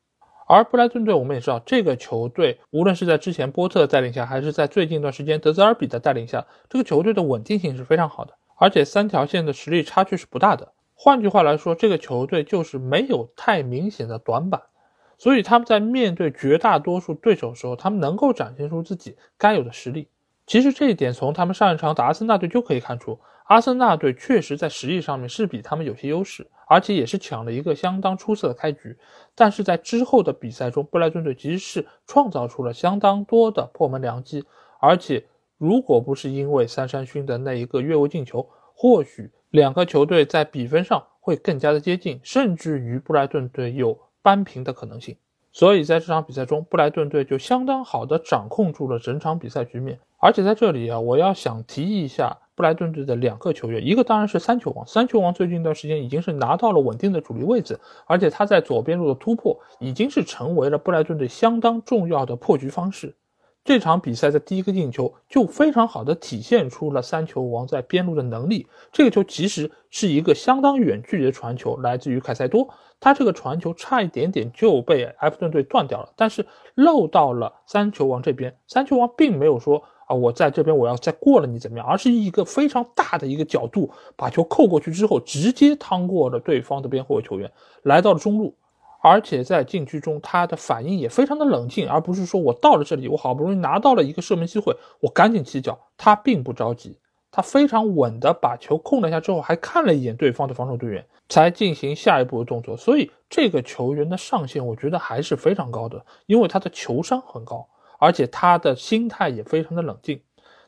而布莱顿队，我们也知道，这个球队无论是在之前波特的带领下，还是在最近一段时间德泽尔比的带领下，这个球队的稳定性是非常好的，而且三条线的实力差距是不大的。换句话来说，这个球队就是没有太明显的短板，所以他们在面对绝大多数对手的时候，他们能够展现出自己该有的实力。其实这一点从他们上一场打阿森纳队就可以看出，阿森纳队确实在实力上面是比他们有些优势。而且也是抢了一个相当出色的开局，但是在之后的比赛中，布莱顿队其实是创造出了相当多的破门良机。而且，如果不是因为三山勋的那一个越位进球，或许两个球队在比分上会更加的接近，甚至于布莱顿队有扳平的可能性。所以在这场比赛中，布莱顿队就相当好的掌控住了整场比赛局面。而且在这里啊，我要想提一下。布莱顿队的两个球员，一个当然是三球王。三球王最近一段时间已经是拿到了稳定的主力位置，而且他在左边路的突破已经是成为了布莱顿队相当重要的破局方式。这场比赛的第一个进球就非常好的体现出了三球王在边路的能力。这个球其实是一个相当远距离的传球，来自于凯塞多，他这个传球差一点点就被埃弗顿队断掉了，但是漏到了三球王这边。三球王并没有说。啊，我在这边我要再过了你怎么样？而是一个非常大的一个角度，把球扣过去之后，直接趟过了对方的边后卫球员，来到了中路，而且在禁区中他的反应也非常的冷静，而不是说我到了这里，我好不容易拿到了一个射门机会，我赶紧起脚。他并不着急，他非常稳的把球控了一下之后，还看了一眼对方的防守队员，才进行下一步的动作。所以这个球员的上限，我觉得还是非常高的，因为他的球商很高。而且他的心态也非常的冷静。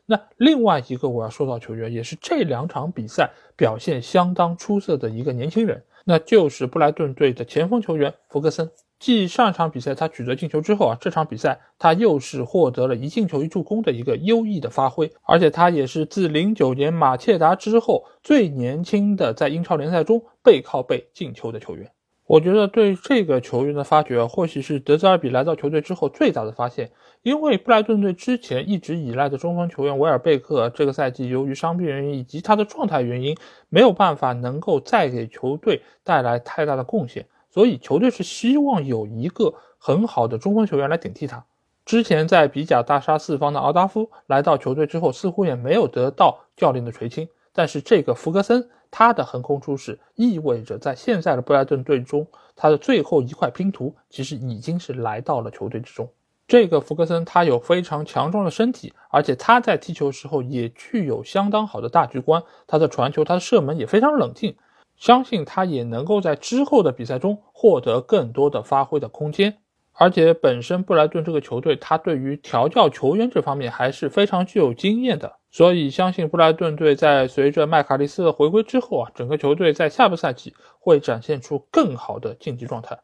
那另外一个我要说到球员，也是这两场比赛表现相当出色的一个年轻人，那就是布莱顿队的前锋球员弗格森。继上场比赛他取得进球之后啊，这场比赛他又是获得了一进球一助攻的一个优异的发挥，而且他也是自零九年马切达之后最年轻的在英超联赛中背靠背进球的球员。我觉得对这个球员的发掘，或许是德泽尔比来到球队之后最大的发现。因为布莱顿队之前一直依赖的中锋球员维尔贝克，这个赛季由于伤病原因以及他的状态原因，没有办法能够再给球队带来太大的贡献，所以球队是希望有一个很好的中锋球员来顶替他。之前在比甲大杀四方的奥达夫来到球队之后，似乎也没有得到教练的垂青。但是这个福格森，他的横空出世，意味着在现在的布莱顿队中，他的最后一块拼图其实已经是来到了球队之中。这个福格森他有非常强壮的身体，而且他在踢球时候也具有相当好的大局观，他的传球、他的射门也非常冷静，相信他也能够在之后的比赛中获得更多的发挥的空间。而且本身布莱顿这个球队，他对于调教球员这方面还是非常具有经验的。所以，相信布莱顿队在随着麦卡利斯的回归之后啊，整个球队在下个赛季会展现出更好的竞技状态。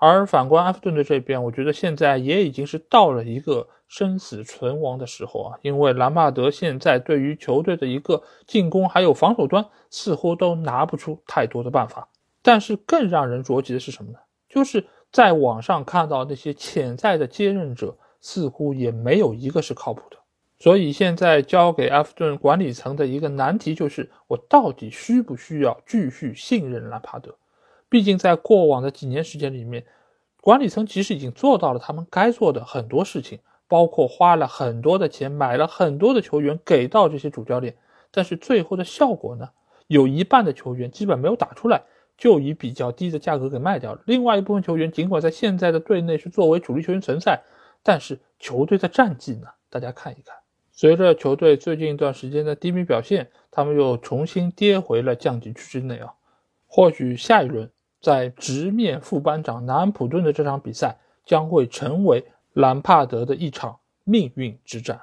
而反观埃弗顿队这边，我觉得现在也已经是到了一个生死存亡的时候啊，因为兰帕德现在对于球队的一个进攻还有防守端似乎都拿不出太多的办法。但是更让人着急的是什么呢？就是在网上看到那些潜在的接任者，似乎也没有一个是靠谱的。所以现在交给埃弗顿管理层的一个难题就是：我到底需不需要继续信任兰帕德？毕竟在过往的几年时间里面，管理层其实已经做到了他们该做的很多事情，包括花了很多的钱买了很多的球员给到这些主教练，但是最后的效果呢？有一半的球员基本没有打出来，就以比较低的价格给卖掉了。另外一部分球员尽管在现在的队内是作为主力球员存在，但是球队的战绩呢？大家看一看。随着球队最近一段时间的低迷表现，他们又重新跌回了降级区之内啊。或许下一轮在直面副班长南安普顿的这场比赛，将会成为兰帕德的一场命运之战。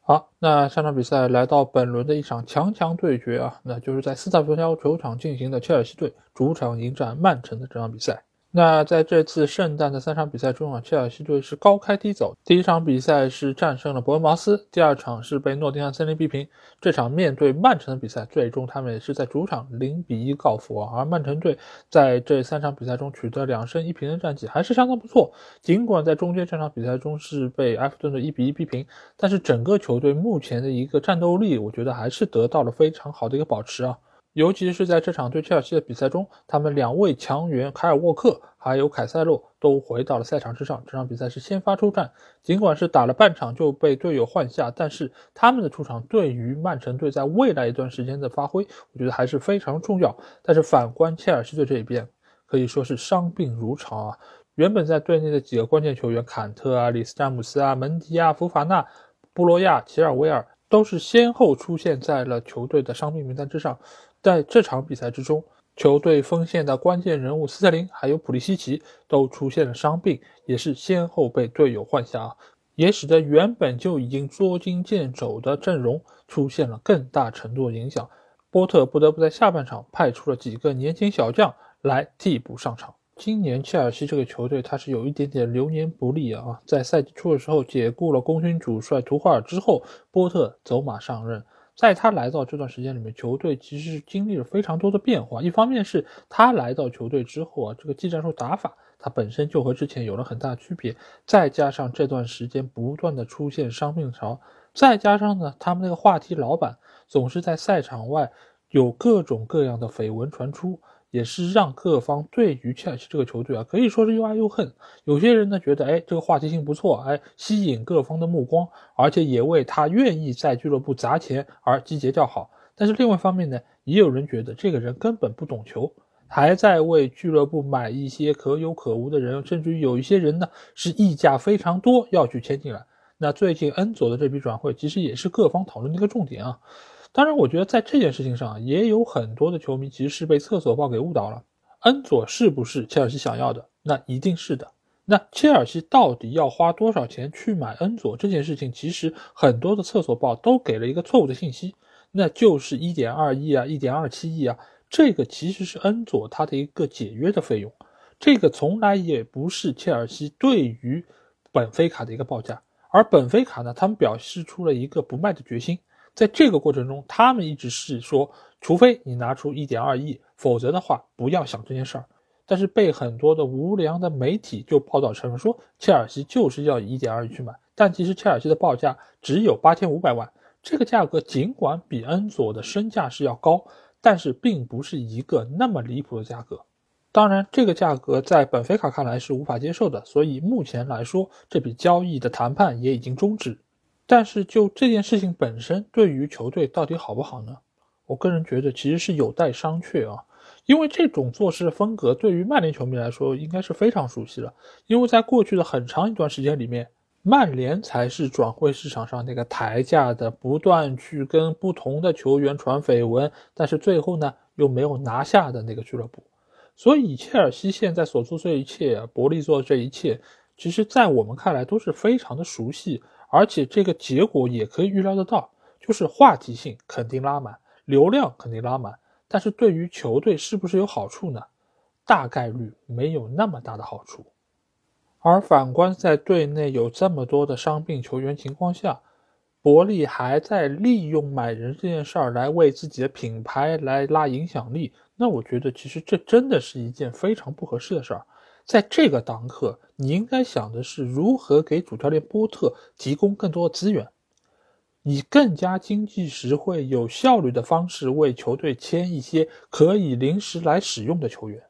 好，那上场比赛来到本轮的一场强强对决啊，那就是在斯坦福桥球场进行的切尔西队主场迎战曼城的这场比赛。那在这次圣诞的三场比赛中啊，切尔西队是高开低走。第一场比赛是战胜了伯恩茅斯，第二场是被诺丁汉森林逼平。这场面对曼城的比赛，最终他们也是在主场零比一告负啊。而曼城队在这三场比赛中取得两胜一平的战绩，还是相当不错。尽管在中间这场比赛中是被埃弗顿的一比一逼平，但是整个球队目前的一个战斗力，我觉得还是得到了非常好的一个保持啊。尤其是在这场对切尔西的比赛中，他们两位强援凯尔沃克还有凯塞洛都回到了赛场之上。这场比赛是先发出战，尽管是打了半场就被队友换下，但是他们的出场对于曼城队在未来一段时间的发挥，我觉得还是非常重要。但是反观切尔西队这一边，可以说是伤病如潮啊。原本在队内的几个关键球员坎特啊、里斯詹姆斯啊、门迪啊、福法纳、布罗亚、齐尔维尔都是先后出现在了球队的伤病名单之上。在这场比赛之中，球队锋线的关键人物斯特林还有普利西奇都出现了伤病，也是先后被队友换下，也使得原本就已经捉襟见肘的阵容出现了更大程度的影响。波特不得不在下半场派出了几个年轻小将来替补上场。今年切尔西这个球队，他是有一点点流年不利啊，在赛季初的时候解雇了功勋主帅图赫尔之后，波特走马上任。在他来到这段时间里面，球队其实是经历了非常多的变化。一方面是他来到球队之后啊，这个技战术打法他本身就和之前有了很大区别，再加上这段时间不断的出现伤病潮，再加上呢，他们那个话题老板总是在赛场外有各种各样的绯闻传出。也是让各方对于切尔西这个球队啊，可以说是又爱又恨。有些人呢觉得，哎，这个话题性不错，哎，吸引各方的目光，而且也为他愿意在俱乐部砸钱而集结叫好。但是另外一方面呢，也有人觉得这个人根本不懂球，还在为俱乐部买一些可有可无的人，甚至于有一些人呢是溢价非常多要去签进来。那最近恩佐的这笔转会，其实也是各方讨论的一个重点啊。当然，我觉得在这件事情上也有很多的球迷其实是被厕所报给误导了。恩佐是不是切尔西想要的？那一定是的。那切尔西到底要花多少钱去买恩佐这件事情，其实很多的厕所报都给了一个错误的信息，那就是一点二亿啊，一点二七亿啊。这个其实是恩佐他的一个解约的费用，这个从来也不是切尔西对于本菲卡的一个报价。而本菲卡呢，他们表示出了一个不卖的决心。在这个过程中，他们一直是说，除非你拿出一点二亿，否则的话不要想这件事儿。但是被很多的无良的媒体就报道成说，切尔西就是要以一点二亿去买，但其实切尔西的报价只有八千五百万。这个价格尽管比恩佐的身价是要高，但是并不是一个那么离谱的价格。当然，这个价格在本菲卡看来是无法接受的，所以目前来说，这笔交易的谈判也已经终止。但是就这件事情本身，对于球队到底好不好呢？我个人觉得其实是有待商榷啊。因为这种做事的风格，对于曼联球迷来说应该是非常熟悉了。因为在过去的很长一段时间里面，曼联才是转会市场上那个抬价的，不断去跟不同的球员传绯闻，但是最后呢又没有拿下的那个俱乐部。所以切尔西现在所做这一切，伯利做这一切，其实在我们看来都是非常的熟悉。而且这个结果也可以预料得到，就是话题性肯定拉满，流量肯定拉满，但是对于球队是不是有好处呢？大概率没有那么大的好处。而反观在队内有这么多的伤病球员情况下，伯利还在利用买人这件事儿来为自己的品牌来拉影响力，那我觉得其实这真的是一件非常不合适的事儿。在这个当刻，你应该想的是如何给主教练波特提供更多的资源，以更加经济实惠、有效率的方式为球队签一些可以临时来使用的球员。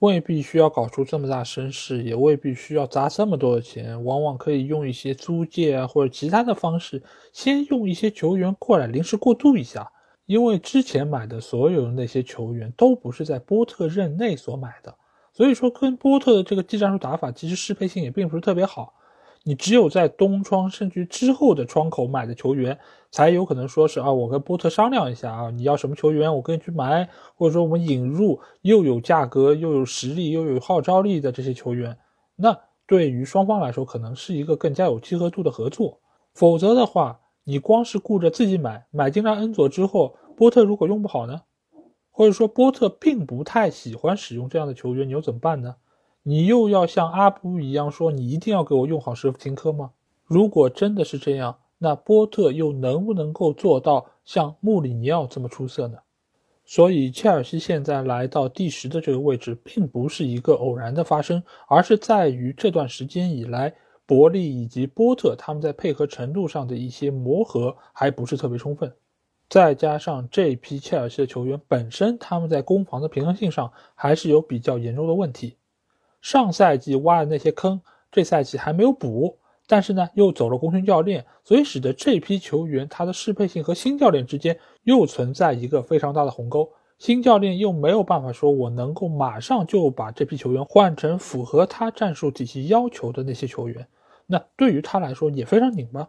未必需要搞出这么大声势，也未必需要砸这么多的钱，往往可以用一些租借啊或者其他的方式，先用一些球员过来临时过渡一下。因为之前买的所有的那些球员都不是在波特任内所买的。所以说，跟波特的这个技战术打法其实适配性也并不是特别好。你只有在冬窗甚至之后的窗口买的球员，才有可能说是啊，我跟波特商量一下啊，你要什么球员，我跟你去买，或者说我们引入又有价格又有实力又有号召力的这些球员。那对于双方来说，可能是一个更加有契合度的合作。否则的话，你光是顾着自己买，买进来恩佐之后，波特如果用不好呢？或者说波特并不太喜欢使用这样的球员，你又怎么办呢？你又要像阿布一样说你一定要给我用好舍甫琴科吗？如果真的是这样，那波特又能不能够做到像穆里尼奥这么出色呢？所以，切尔西现在来到第十的这个位置，并不是一个偶然的发生，而是在于这段时间以来，伯利以及波特他们在配合程度上的一些磨合还不是特别充分，再加上这批切尔西的球员本身，他们在攻防的平衡性上还是有比较严重的问题。上赛季挖的那些坑，这赛季还没有补。但是呢，又走了功勋教练，所以使得这批球员他的适配性和新教练之间又存在一个非常大的鸿沟。新教练又没有办法说，我能够马上就把这批球员换成符合他战术体系要求的那些球员，那对于他来说也非常拧巴。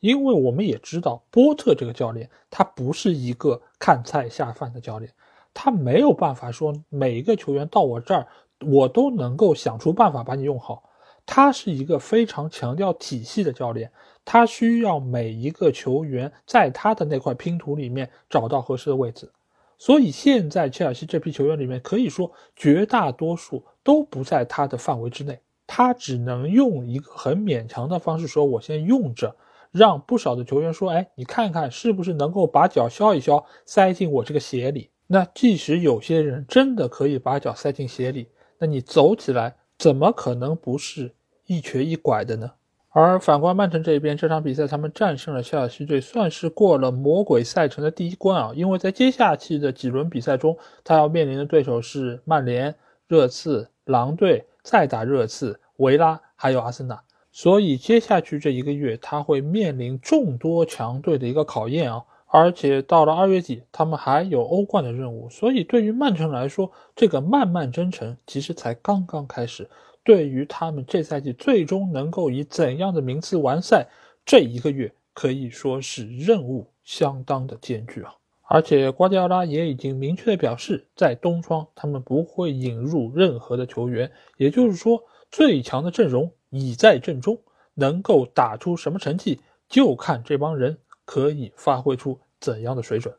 因为我们也知道，波特这个教练他不是一个看菜下饭的教练，他没有办法说每一个球员到我这儿，我都能够想出办法把你用好。他是一个非常强调体系的教练，他需要每一个球员在他的那块拼图里面找到合适的位置。所以现在切尔西这批球员里面，可以说绝大多数都不在他的范围之内，他只能用一个很勉强的方式说：“我先用着，让不少的球员说，哎，你看看是不是能够把脚削一削，塞进我这个鞋里。那即使有些人真的可以把脚塞进鞋里，那你走起来怎么可能不是？”一瘸一拐的呢，而反观曼城这边，这场比赛他们战胜了切尔西队，算是过了魔鬼赛程的第一关啊。因为在接下去的几轮比赛中，他要面临的对手是曼联、热刺、狼队，再打热刺、维拉，还有阿森纳。所以接下去这一个月，他会面临众多强队的一个考验啊。而且到了二月底，他们还有欧冠的任务，所以对于曼城来说，这个漫漫征程其实才刚刚开始。对于他们这赛季最终能够以怎样的名次完赛，这一个月可以说是任务相当的艰巨啊！而且瓜迪奥拉也已经明确的表示，在冬窗他们不会引入任何的球员，也就是说，最强的阵容已在阵中，能够打出什么成绩，就看这帮人可以发挥出怎样的水准。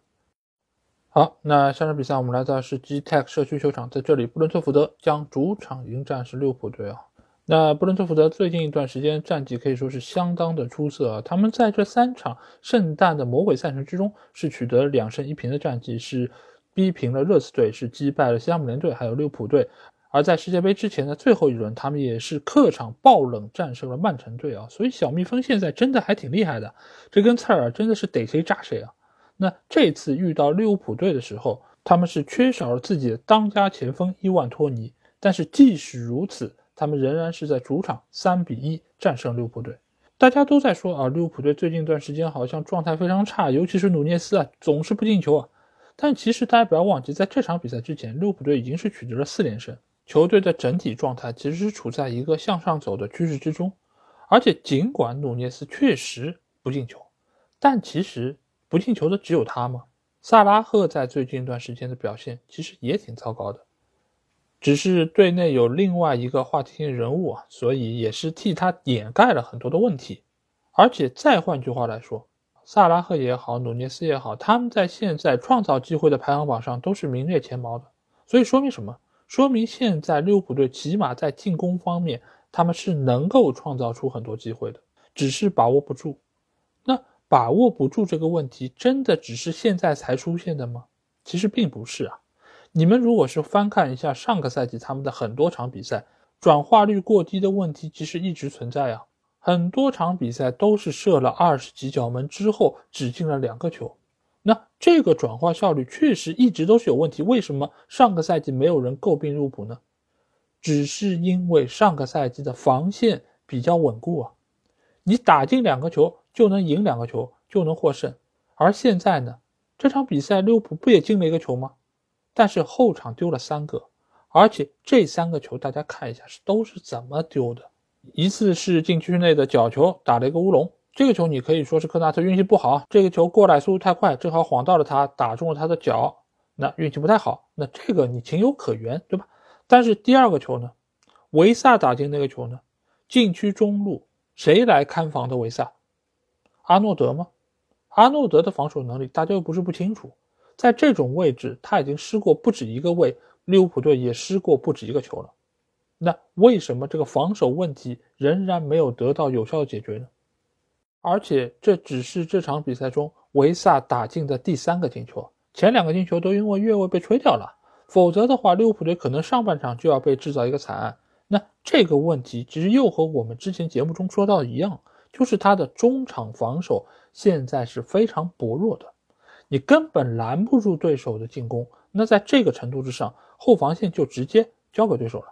好，那下场比赛我们来到是 G Tech 社区球场，在这里，布伦特福德将主场迎战是利物浦队啊。那布伦特福德最近一段时间战绩可以说是相当的出色啊，他们在这三场圣诞的魔鬼赛程之中是取得两胜一平的战绩，是逼平了热刺队，是击败了西汉姆联队，还有利物浦队。而在世界杯之前的最后一轮，他们也是客场爆冷战胜了曼城队啊。所以小蜜蜂现在真的还挺厉害的，这根刺儿真的是逮谁炸谁啊。那这次遇到利物浦队的时候，他们是缺少了自己的当家前锋伊万托尼，但是即使如此，他们仍然是在主场三比一战胜利物浦队。大家都在说啊，利物浦队最近一段时间好像状态非常差，尤其是努涅斯啊，总是不进球啊。但其实大家不要忘记，在这场比赛之前，利物浦队已经是取得了四连胜，球队的整体状态其实是处在一个向上走的趋势之中。而且尽管努涅斯确实不进球，但其实。不进球的只有他吗？萨拉赫在最近一段时间的表现其实也挺糟糕的，只是队内有另外一个话题性人物啊，所以也是替他掩盖了很多的问题。而且再换句话来说，萨拉赫也好，努涅斯也好，他们在现在创造机会的排行榜上都是名列前茅的。所以说明什么？说明现在利物浦队起码在进攻方面，他们是能够创造出很多机会的，只是把握不住。那。把握不住这个问题，真的只是现在才出现的吗？其实并不是啊。你们如果是翻看一下上个赛季他们的很多场比赛，转化率过低的问题其实一直存在啊。很多场比赛都是射了二十几脚门之后只进了两个球，那这个转化效率确实一直都是有问题。为什么上个赛季没有人诟病入浦呢？只是因为上个赛季的防线比较稳固啊，你打进两个球。就能赢两个球，就能获胜。而现在呢，这场比赛利物浦不也进了一个球吗？但是后场丢了三个，而且这三个球大家看一下是都是怎么丢的。一次是禁区内的角球打了一个乌龙，这个球你可以说是科纳特运气不好，这个球过来速度太快，正好晃到了他，打中了他的脚，那运气不太好。那这个你情有可原，对吧？但是第二个球呢，维萨打进那个球呢，禁区中路谁来看防的维萨？阿诺德吗？阿诺德的防守能力大家又不是不清楚，在这种位置他已经失过不止一个位，利物浦队也失过不止一个球了。那为什么这个防守问题仍然没有得到有效的解决呢？而且这只是这场比赛中维萨打进的第三个进球，前两个进球都因为越位被吹掉了。否则的话，利物浦队可能上半场就要被制造一个惨案。那这个问题其实又和我们之前节目中说到的一样，就是他的中场防守现在是非常薄弱的，你根本拦不住对手的进攻。那在这个程度之上，后防线就直接交给对手了。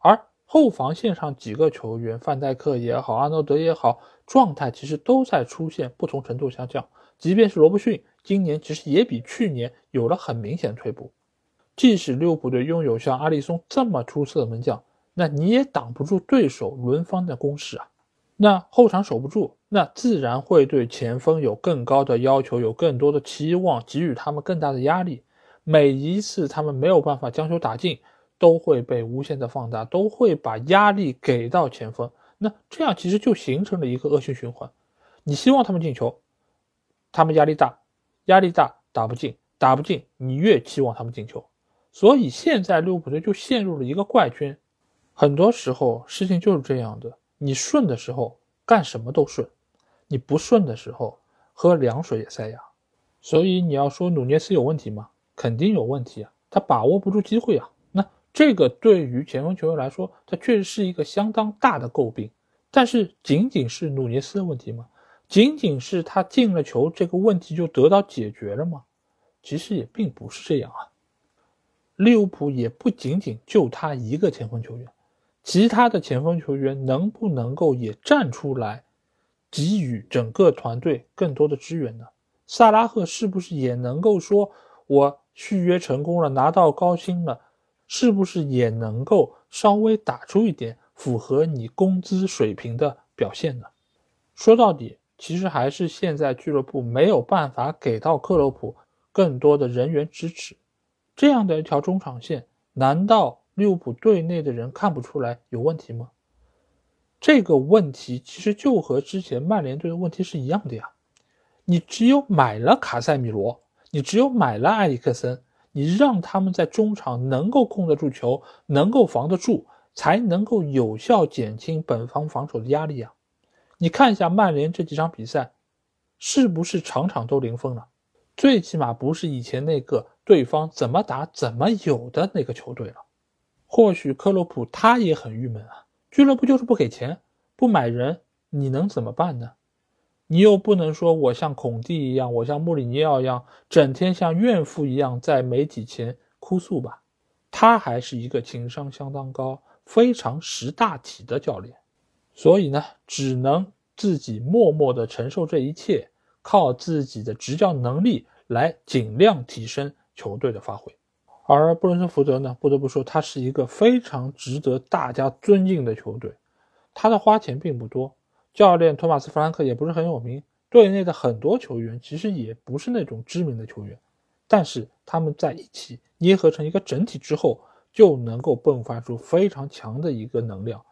而后防线上几个球员，范戴克也好，阿诺德也好，状态其实都在出现不同程度下降。即便是罗伯逊，今年其实也比去年有了很明显退步。即使利物浦队拥有像阿里松这么出色的门将，那你也挡不住对手轮番的攻势啊。那后场守不住，那自然会对前锋有更高的要求，有更多的期望，给予他们更大的压力。每一次他们没有办法将球打进。都会被无限的放大，都会把压力给到前锋，那这样其实就形成了一个恶性循环。你希望他们进球，他们压力大，压力大打不进，打不进，你越期望他们进球。所以现在利物浦队就陷入了一个怪圈。很多时候事情就是这样的，你顺的时候干什么都顺，你不顺的时候喝凉水也塞牙。所以你要说努涅斯有问题吗？肯定有问题啊，他把握不住机会啊。这个对于前锋球员来说，他确实是一个相当大的诟病。但是，仅仅是努涅斯的问题吗？仅仅是他进了球这个问题就得到解决了吗？其实也并不是这样啊。利物浦也不仅仅就他一个前锋球员，其他的前锋球员能不能够也站出来，给予整个团队更多的支援呢？萨拉赫是不是也能够说，我续约成功了，拿到高薪了？是不是也能够稍微打出一点符合你工资水平的表现呢？说到底，其实还是现在俱乐部没有办法给到克洛普更多的人员支持。这样的一条中场线，难道利物浦队内的人看不出来有问题吗？这个问题其实就和之前曼联队的问题是一样的呀。你只有买了卡塞米罗，你只有买了埃里克森。你让他们在中场能够控得住球，能够防得住，才能够有效减轻本方防守的压力啊！你看一下曼联这几场比赛，是不是场场都零封了？最起码不是以前那个对方怎么打怎么有的那个球队了。或许克洛普他也很郁闷啊，俱乐部就是不给钱，不买人，你能怎么办呢？你又不能说我像孔蒂一样，我像穆里尼奥一样，整天像怨妇一样在媒体前哭诉吧？他还是一个情商相当高、非常识大体的教练，所以呢，只能自己默默的承受这一切，靠自己的执教能力来尽量提升球队的发挥。而布伦特福德呢，不得不说，他是一个非常值得大家尊敬的球队，他的花钱并不多。教练托马斯·弗兰克也不是很有名，队内的很多球员其实也不是那种知名的球员，但是他们在一起捏合成一个整体之后，就能够迸发出非常强的一个能量。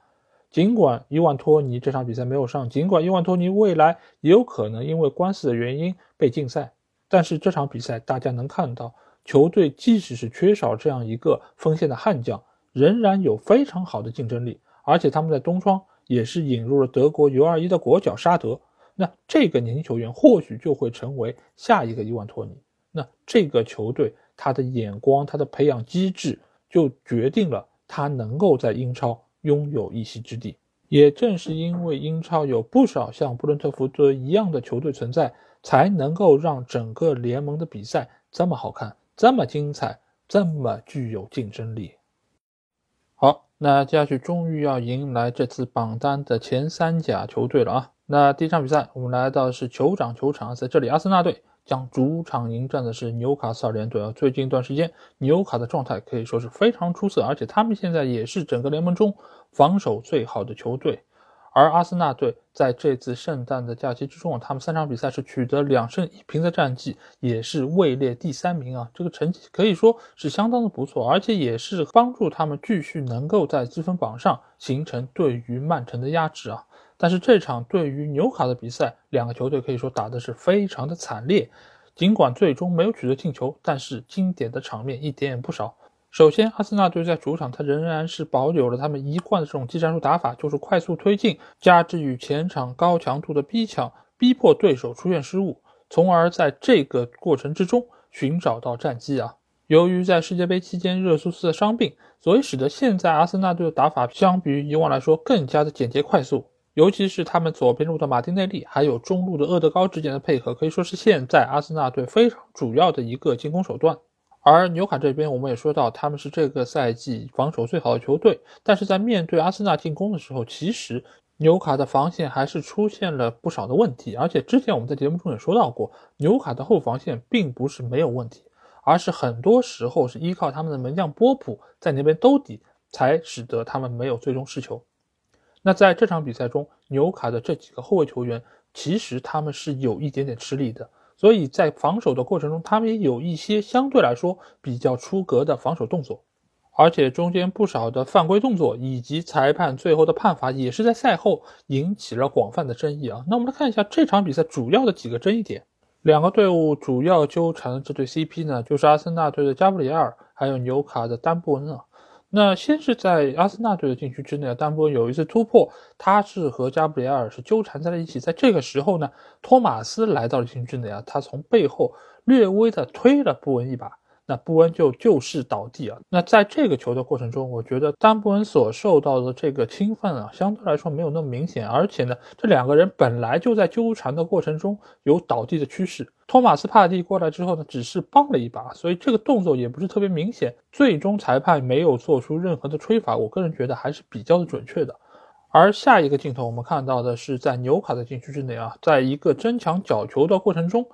尽管伊万托尼这场比赛没有上，尽管伊万托尼未来也有可能因为官司的原因被禁赛，但是这场比赛大家能看到，球队即使是缺少这样一个锋线的悍将，仍然有非常好的竞争力，而且他们在东窗。也是引入了德国 U21 的国脚沙德，那这个年轻球员或许就会成为下一个伊万托尼。那这个球队他的眼光、他的培养机制，就决定了他能够在英超拥有一席之地。也正是因为英超有不少像布伦特福德一样的球队存在，才能够让整个联盟的比赛这么好看、这么精彩、这么具有竞争力。那接下去终于要迎来这次榜单的前三甲球队了啊！那第一场比赛，我们来到的是酋长球场，在这里，阿森纳队将主场迎战的是纽卡斯尔联队啊。最近一段时间，纽卡的状态可以说是非常出色，而且他们现在也是整个联盟中防守最好的球队。而阿森纳队在这次圣诞的假期之中，他们三场比赛是取得两胜一平的战绩，也是位列第三名啊。这个成绩可以说是相当的不错，而且也是帮助他们继续能够在积分榜上形成对于曼城的压制啊。但是这场对于纽卡的比赛，两个球队可以说打的是非常的惨烈，尽管最终没有取得进球，但是经典的场面一点也不少。首先，阿森纳队在主场，他仍然是保有了他们一贯的这种技战术打法，就是快速推进，加之与前场高强度的逼抢，逼迫对手出现失误，从而在这个过程之中寻找到战机啊。由于在世界杯期间热苏斯的伤病，所以使得现在阿森纳队的打法相比于以往来说更加的简洁快速。尤其是他们左边路的马丁内利，还有中路的厄德高之间的配合，可以说是现在阿森纳队非常主要的一个进攻手段。而纽卡这边，我们也说到他们是这个赛季防守最好的球队，但是在面对阿森纳进攻的时候，其实纽卡的防线还是出现了不少的问题。而且之前我们在节目中也说到过，纽卡的后防线并不是没有问题，而是很多时候是依靠他们的门将波普在那边兜底，才使得他们没有最终失球。那在这场比赛中，纽卡的这几个后卫球员其实他们是有一点点吃力的，所以在防守的过程中，他们也有一些相对来说比较出格的防守动作，而且中间不少的犯规动作以及裁判最后的判罚也是在赛后引起了广泛的争议啊。那我们来看一下这场比赛主要的几个争议点，两个队伍主要纠缠的这对 CP 呢，就是阿森纳队的加布里埃尔还有纽卡的丹布恩啊。那先是在阿森纳队的禁区之内，丹波有一次突破，他是和加布里埃尔是纠缠在了一起。在这个时候呢，托马斯来到了禁区之内啊，他从背后略微的推了布文一把。那布恩就就势倒地啊！那在这个球的过程中，我觉得丹布恩所受到的这个侵犯啊，相对来说没有那么明显，而且呢，这两个人本来就在纠缠的过程中有倒地的趋势。托马斯帕蒂过来之后呢，只是帮了一把，所以这个动作也不是特别明显。最终裁判没有做出任何的吹罚，我个人觉得还是比较的准确的。而下一个镜头，我们看到的是在纽卡的禁区之内啊，在一个争抢角球的过程中。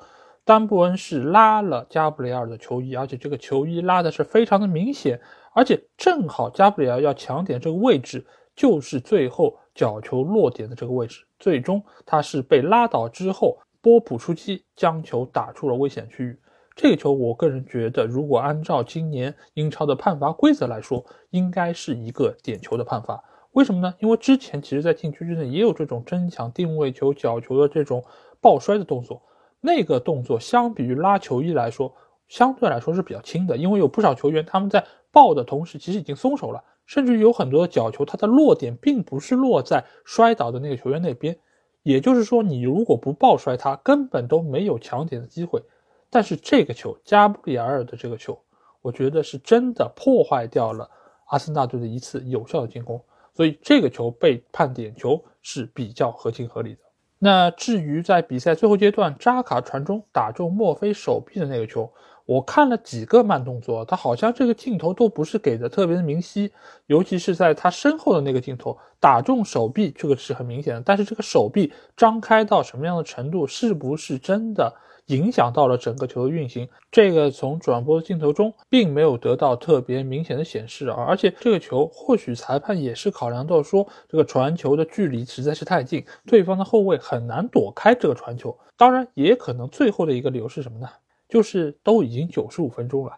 丹布恩是拉了加布里尔的球衣，而且这个球衣拉的是非常的明显，而且正好加布里尔要抢点这个位置，就是最后角球落点的这个位置。最终他是被拉倒之后，波普出击将球打出了危险区域。这个球，我个人觉得，如果按照今年英超的判罚规则来说，应该是一个点球的判罚。为什么呢？因为之前其实，在禁区之内也有这种争抢定位球、角球的这种抱摔的动作。那个动作相比于拉球衣来说，相对来说是比较轻的，因为有不少球员他们在抱的同时，其实已经松手了，甚至有很多的角球，它的落点并不是落在摔倒的那个球员那边，也就是说，你如果不抱摔他，根本都没有抢点的机会。但是这个球，加布里埃尔的这个球，我觉得是真的破坏掉了阿森纳队的一次有效的进攻，所以这个球被判点球是比较合情合理的。那至于在比赛最后阶段，扎卡传中打中墨菲手臂的那个球，我看了几个慢动作，他好像这个镜头都不是给的特别的明晰，尤其是在他身后的那个镜头打中手臂，这个是很明显的，但是这个手臂张开到什么样的程度，是不是真的？影响到了整个球的运行，这个从转播的镜头中并没有得到特别明显的显示啊，而且这个球或许裁判也是考量到说这个传球的距离实在是太近，对方的后卫很难躲开这个传球。当然，也可能最后的一个理由是什么呢？就是都已经九十五分钟了，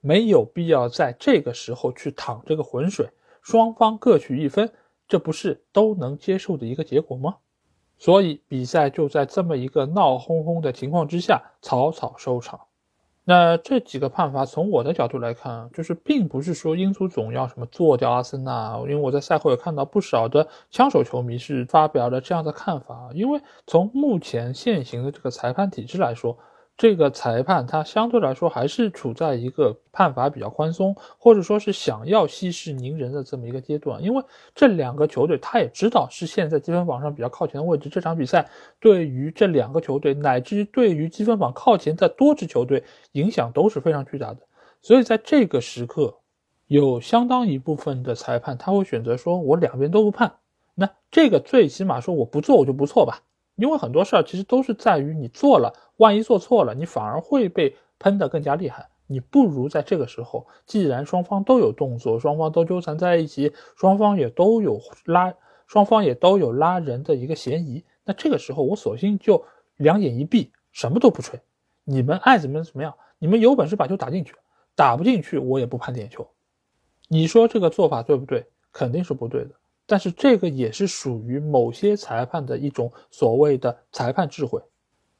没有必要在这个时候去淌这个浑水，双方各取一分，这不是都能接受的一个结果吗？所以比赛就在这么一个闹哄哄的情况之下草草收场。那这几个判罚从我的角度来看，就是并不是说英足总要什么做掉阿森纳，因为我在赛后也看到不少的枪手球迷是发表了这样的看法。因为从目前现行的这个裁判体制来说，这个裁判他相对来说还是处在一个判罚比较宽松，或者说是想要息事宁人的这么一个阶段。因为这两个球队他也知道是现在积分榜上比较靠前的位置，这场比赛对于这两个球队乃至于对于积分榜靠前的多支球队影响都是非常巨大的。所以在这个时刻，有相当一部分的裁判他会选择说：“我两边都不判。”那这个最起码说我不做我就不错吧。因为很多事儿其实都是在于你做了，万一做错了，你反而会被喷得更加厉害。你不如在这个时候，既然双方都有动作，双方都纠缠在一起，双方也都有拉，双方也都有拉人的一个嫌疑，那这个时候我索性就两眼一闭，什么都不吹，你们爱怎么怎么样，你们有本事把球打进去，打不进去我也不判点球。你说这个做法对不对？肯定是不对的。但是这个也是属于某些裁判的一种所谓的裁判智慧。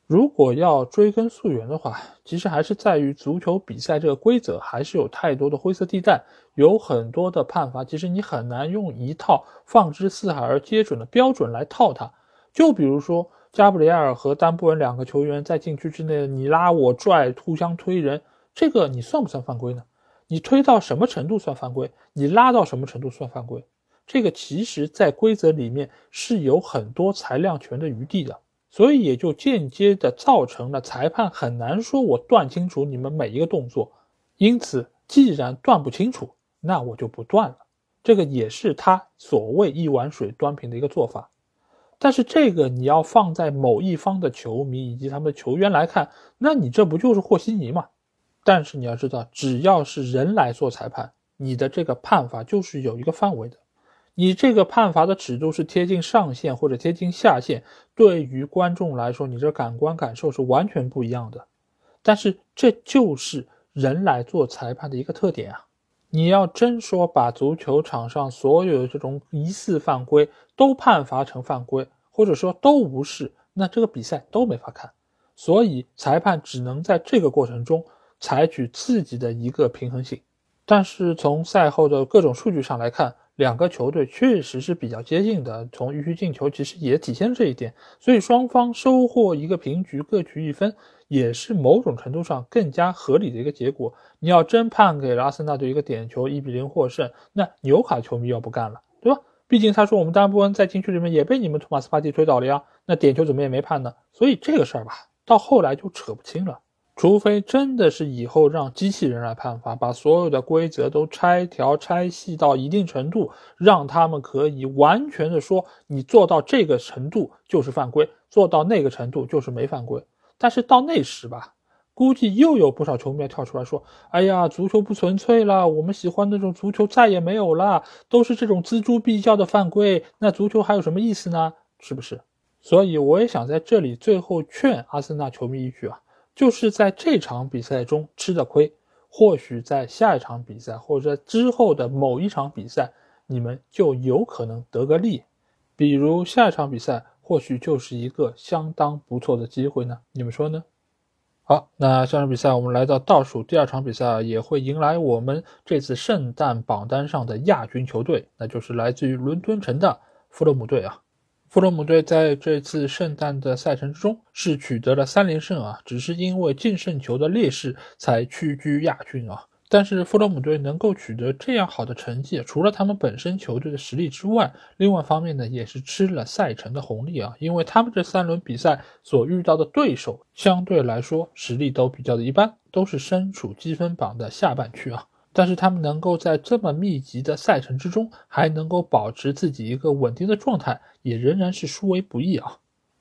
如果要追根溯源的话，其实还是在于足球比赛这个规则还是有太多的灰色地带，有很多的判罚，其实你很难用一套放之四海而皆准的标准来套它。就比如说加布里埃尔和丹布恩两个球员在禁区之内，你拉我拽，互相推人，这个你算不算犯规呢？你推到什么程度算犯规？你拉到什么程度算犯规？这个其实，在规则里面是有很多裁量权的余地的。所以也就间接的造成了裁判很难说我断清楚你们每一个动作，因此既然断不清楚，那我就不断了。这个也是他所谓一碗水端平的一个做法。但是这个你要放在某一方的球迷以及他们的球员来看，那你这不就是和稀泥吗？但是你要知道，只要是人来做裁判，你的这个判罚就是有一个范围的。你这个判罚的尺度是贴近上限或者贴近下限，对于观众来说，你这感官感受是完全不一样的。但是这就是人来做裁判的一个特点啊！你要真说把足球场上所有的这种疑似犯规都判罚成犯规，或者说都无视，那这个比赛都没法看。所以裁判只能在这个过程中采取自己的一个平衡性。但是从赛后的各种数据上来看，两个球队确实是比较接近的，从预期进球其实也体现这一点，所以双方收获一个平局，各取一分，也是某种程度上更加合理的一个结果。你要真判给了阿森纳队一个点球，一比零获胜，那纽卡球迷要不干了，对吧？毕竟他说我们丹布恩在禁区里面也被你们托马斯帕蒂推倒了呀，那点球怎么也没判呢？所以这个事儿吧，到后来就扯不清了。除非真的是以后让机器人来判罚，把所有的规则都拆条拆细到一定程度，让他们可以完全的说，你做到这个程度就是犯规，做到那个程度就是没犯规。但是到那时吧，估计又有不少球迷要跳出来说：“哎呀，足球不纯粹了，我们喜欢那种足球再也没有了，都是这种锱铢必较的犯规，那足球还有什么意思呢？是不是？”所以我也想在这里最后劝阿森纳球迷一句啊。就是在这场比赛中吃的亏，或许在下一场比赛或者之后的某一场比赛，你们就有可能得个利。比如下一场比赛，或许就是一个相当不错的机会呢。你们说呢？好，那下场比赛我们来到倒数第二场比赛，也会迎来我们这次圣诞榜单上的亚军球队，那就是来自于伦敦城的弗洛姆队啊。弗洛姆队在这次圣诞的赛程之中是取得了三连胜啊，只是因为净胜球的劣势才屈居亚军啊。但是弗洛姆队能够取得这样好的成绩，除了他们本身球队的实力之外，另外方面呢也是吃了赛程的红利啊，因为他们这三轮比赛所遇到的对手相对来说实力都比较的一般，都是身处积分榜的下半区啊。但是他们能够在这么密集的赛程之中，还能够保持自己一个稳定的状态，也仍然是殊为不易啊。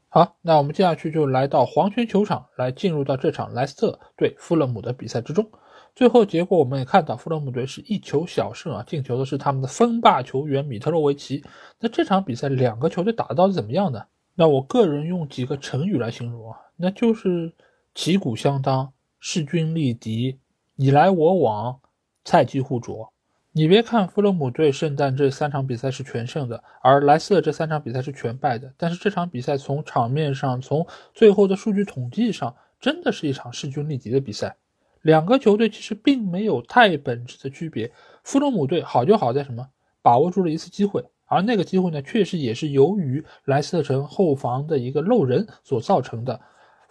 好，那我们接下去就来到黄泉球场，来进入到这场莱斯特对富勒姆的比赛之中。最后结果我们也看到，富勒姆队是一球小胜啊，进球的是他们的锋霸球员米特洛维奇。那这场比赛两个球队打的到底怎么样呢？那我个人用几个成语来形容啊，那就是旗鼓相当、势均力敌、你来我往。菜鸡互啄，你别看弗洛姆队圣诞这三场比赛是全胜的，而莱斯特这三场比赛是全败的。但是这场比赛从场面上，从最后的数据统计上，真的是一场势均力敌的比赛。两个球队其实并没有太本质的区别。弗洛姆队好就好在什么？把握住了一次机会，而那个机会呢，确实也是由于莱斯特城后防的一个漏人所造成的。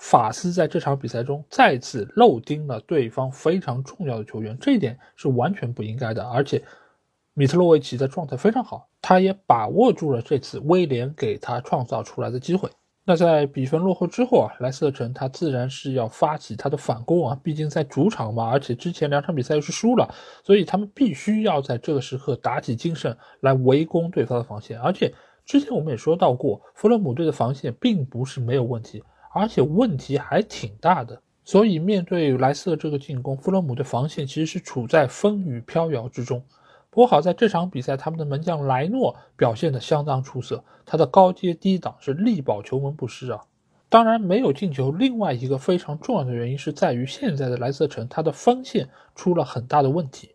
法斯在这场比赛中再次漏盯了对方非常重要的球员，这一点是完全不应该的。而且，米特洛维奇的状态非常好，他也把握住了这次威廉给他创造出来的机会。那在比分落后之后啊，莱斯特城他自然是要发起他的反攻啊，毕竟在主场嘛，而且之前两场比赛又是输了，所以他们必须要在这个时刻打起精神来围攻对方的防线。而且之前我们也说到过，弗洛姆队的防线并不是没有问题。而且问题还挺大的，所以面对莱斯特这个进攻，弗洛姆的防线其实是处在风雨飘摇之中。不过好在这场比赛，他们的门将莱诺表现的相当出色，他的高接低挡是力保球门不失啊。当然没有进球，另外一个非常重要的原因是在于现在的莱斯特城，他的锋线出了很大的问题。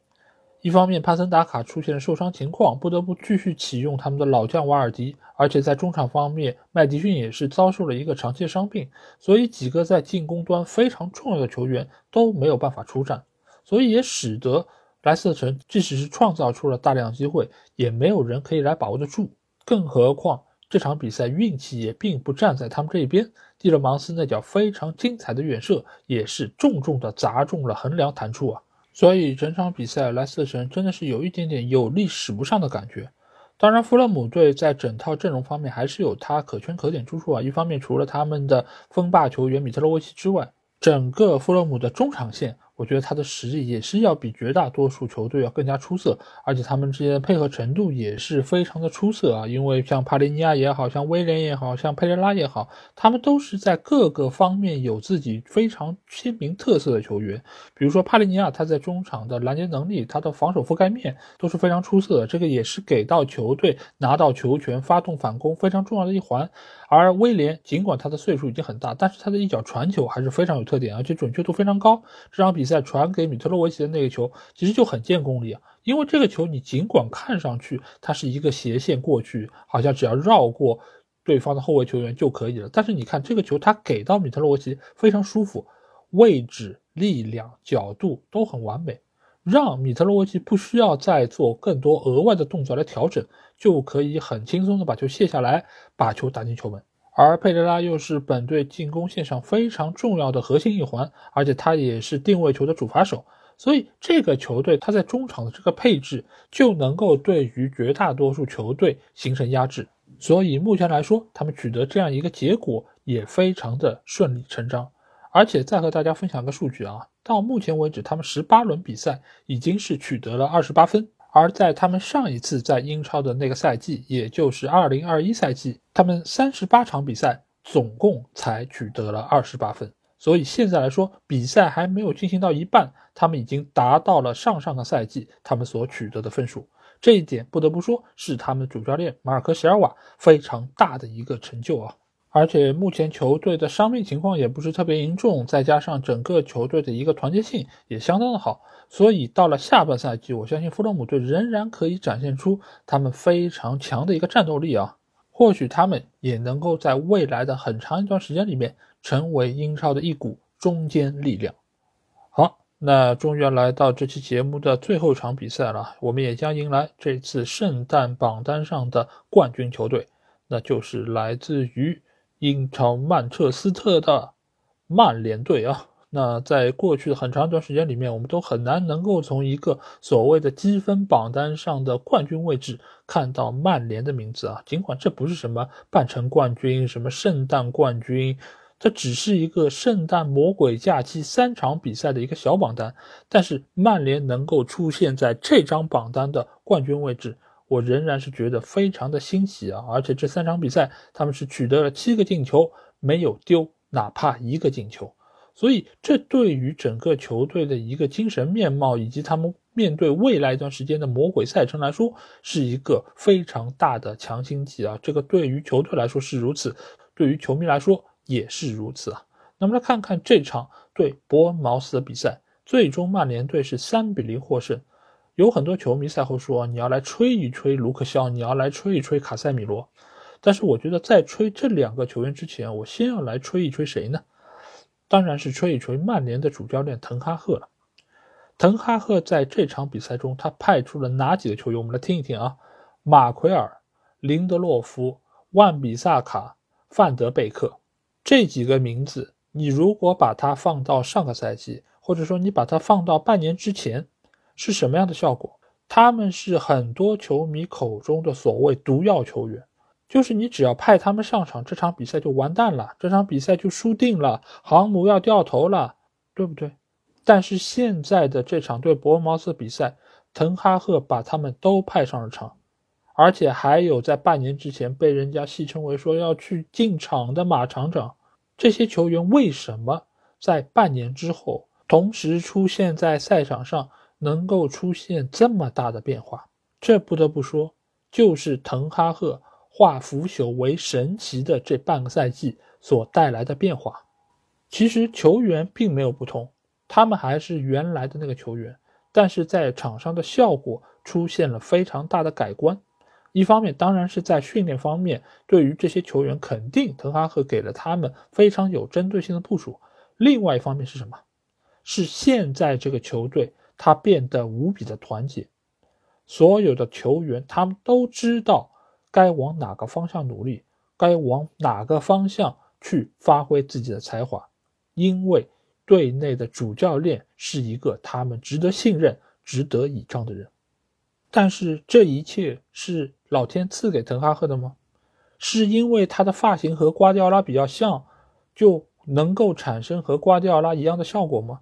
一方面，帕森达卡出现了受伤情况，不得不继续启用他们的老将瓦尔迪；而且在中场方面，麦迪逊也是遭受了一个长期伤病，所以几个在进攻端非常重要的球员都没有办法出战，所以也使得莱斯特城即使是创造出了大量机会，也没有人可以来把握得住。更何况这场比赛运气也并不站在他们这一边，蒂勒芒斯那脚非常精彩的远射也是重重的砸中了横梁弹出啊！所以整场比赛，莱斯特城真的是有一点点有力使不上的感觉。当然，富勒姆队在整套阵容方面还是有他可圈可点之处啊。一方面，除了他们的锋霸球员米特洛维奇之外，整个弗勒姆的中场线。我觉得他的实力也是要比绝大多数球队要更加出色，而且他们之间的配合程度也是非常的出色啊！因为像帕利尼亚也好像威廉也好像佩雷拉也好，他们都是在各个方面有自己非常鲜明特色的球员。比如说帕利尼亚，他在中场的拦截能力、他的防守覆盖面都是非常出色的，这个也是给到球队拿到球权、发动反攻非常重要的一环。而威廉尽管他的岁数已经很大，但是他的一脚传球还是非常有特点，而且准确度非常高。这场比赛传给米特洛维奇的那个球，其实就很见功力啊。因为这个球你尽管看上去它是一个斜线过去，好像只要绕过对方的后卫球员就可以了，但是你看这个球他给到米特洛维奇非常舒服，位置、力量、角度都很完美，让米特洛维奇不需要再做更多额外的动作来调整。就可以很轻松的把球卸下来，把球打进球门。而佩雷拉又是本队进攻线上非常重要的核心一环，而且他也是定位球的主罚手，所以这个球队他在中场的这个配置就能够对于绝大多数球队形成压制。所以目前来说，他们取得这样一个结果也非常的顺理成章。而且再和大家分享一个数据啊，到目前为止，他们十八轮比赛已经是取得了二十八分。而在他们上一次在英超的那个赛季，也就是二零二一赛季，他们三十八场比赛总共才取得了二十八分。所以现在来说，比赛还没有进行到一半，他们已经达到了上上个赛季他们所取得的分数。这一点不得不说是他们主教练马尔科·席尔瓦非常大的一个成就啊。而且目前球队的伤病情况也不是特别严重，再加上整个球队的一个团结性也相当的好，所以到了下半赛季，我相信弗洛姆队仍然可以展现出他们非常强的一个战斗力啊！或许他们也能够在未来的很长一段时间里面成为英超的一股中坚力量。好，那终于要来到这期节目的最后一场比赛了，我们也将迎来这次圣诞榜单上的冠军球队，那就是来自于。英超曼彻斯特的曼联队啊，那在过去的很长一段时间里面，我们都很难能够从一个所谓的积分榜单上的冠军位置看到曼联的名字啊。尽管这不是什么半程冠军、什么圣诞冠军，这只是一个圣诞魔鬼假期三场比赛的一个小榜单，但是曼联能够出现在这张榜单的冠军位置。我仍然是觉得非常的欣喜啊！而且这三场比赛他们是取得了七个进球，没有丢哪怕一个进球，所以这对于整个球队的一个精神面貌，以及他们面对未来一段时间的魔鬼赛程来说，是一个非常大的强心剂啊！这个对于球队来说是如此，对于球迷来说也是如此啊！那么来看看这场对伯恩茅斯的比赛，最终曼联队是三比零获胜。有很多球迷赛后说：“你要来吹一吹卢克肖，你要来吹一吹卡塞米罗。”但是我觉得，在吹这两个球员之前，我先要来吹一吹谁呢？当然是吹一吹曼联的主教练滕哈赫了。滕哈赫在这场比赛中，他派出了哪几个球员？我们来听一听啊：马奎尔、林德洛夫、万比萨卡、范德贝克这几个名字，你如果把它放到上个赛季，或者说你把它放到半年之前。是什么样的效果？他们是很多球迷口中的所谓毒药球员，就是你只要派他们上场，这场比赛就完蛋了，这场比赛就输定了，航母要掉头了，对不对？但是现在的这场对伯恩茅斯比赛，滕哈赫把他们都派上了场，而且还有在半年之前被人家戏称为说要去进场的马厂长，这些球员为什么在半年之后同时出现在赛场上？能够出现这么大的变化，这不得不说，就是滕哈赫化腐朽为神奇的这半个赛季所带来的变化。其实球员并没有不同，他们还是原来的那个球员，但是在场上的效果出现了非常大的改观。一方面，当然是在训练方面，对于这些球员，肯定滕哈赫给了他们非常有针对性的部署。另外一方面是什么？是现在这个球队他变得无比的团结，所有的球员他们都知道该往哪个方向努力，该往哪个方向去发挥自己的才华，因为队内的主教练是一个他们值得信任、值得倚仗的人。但是这一切是老天赐给滕哈赫的吗？是因为他的发型和瓜迪奥拉比较像，就能够产生和瓜迪奥拉一样的效果吗？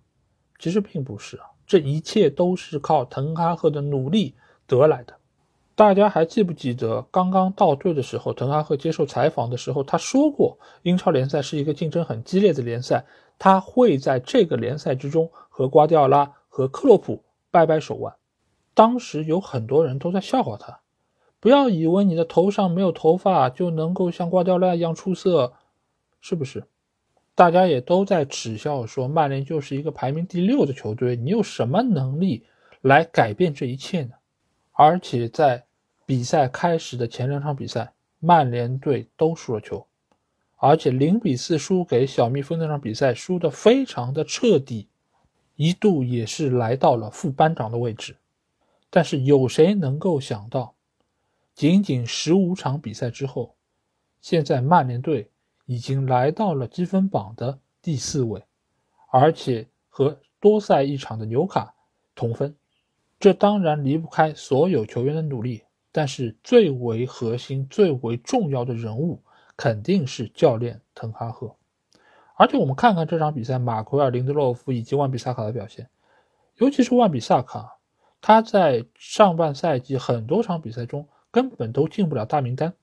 其实并不是啊，这一切都是靠滕哈赫的努力得来的。大家还记不记得刚刚到队的时候，滕哈赫接受采访的时候，他说过，英超联赛是一个竞争很激烈的联赛，他会在这个联赛之中和瓜迪奥拉和克洛普掰掰手腕。当时有很多人都在笑话他，不要以为你的头上没有头发就能够像瓜迪奥拉一样出色，是不是？大家也都在耻笑说，曼联就是一个排名第六的球队，你有什么能力来改变这一切呢？而且在比赛开始的前两场比赛，曼联队都输了球，而且零比四输给小蜜蜂那场比赛输的非常的彻底，一度也是来到了副班长的位置。但是有谁能够想到，仅仅十五场比赛之后，现在曼联队已经来到了积分榜的第四位，而且和多赛一场的纽卡同分。这当然离不开所有球员的努力，但是最为核心、最为重要的人物肯定是教练滕哈赫。而且我们看看这场比赛，马奎尔、林德洛夫以及万比萨卡的表现，尤其是万比萨卡。他在上半赛季很多场比赛中根本都进不了大名单，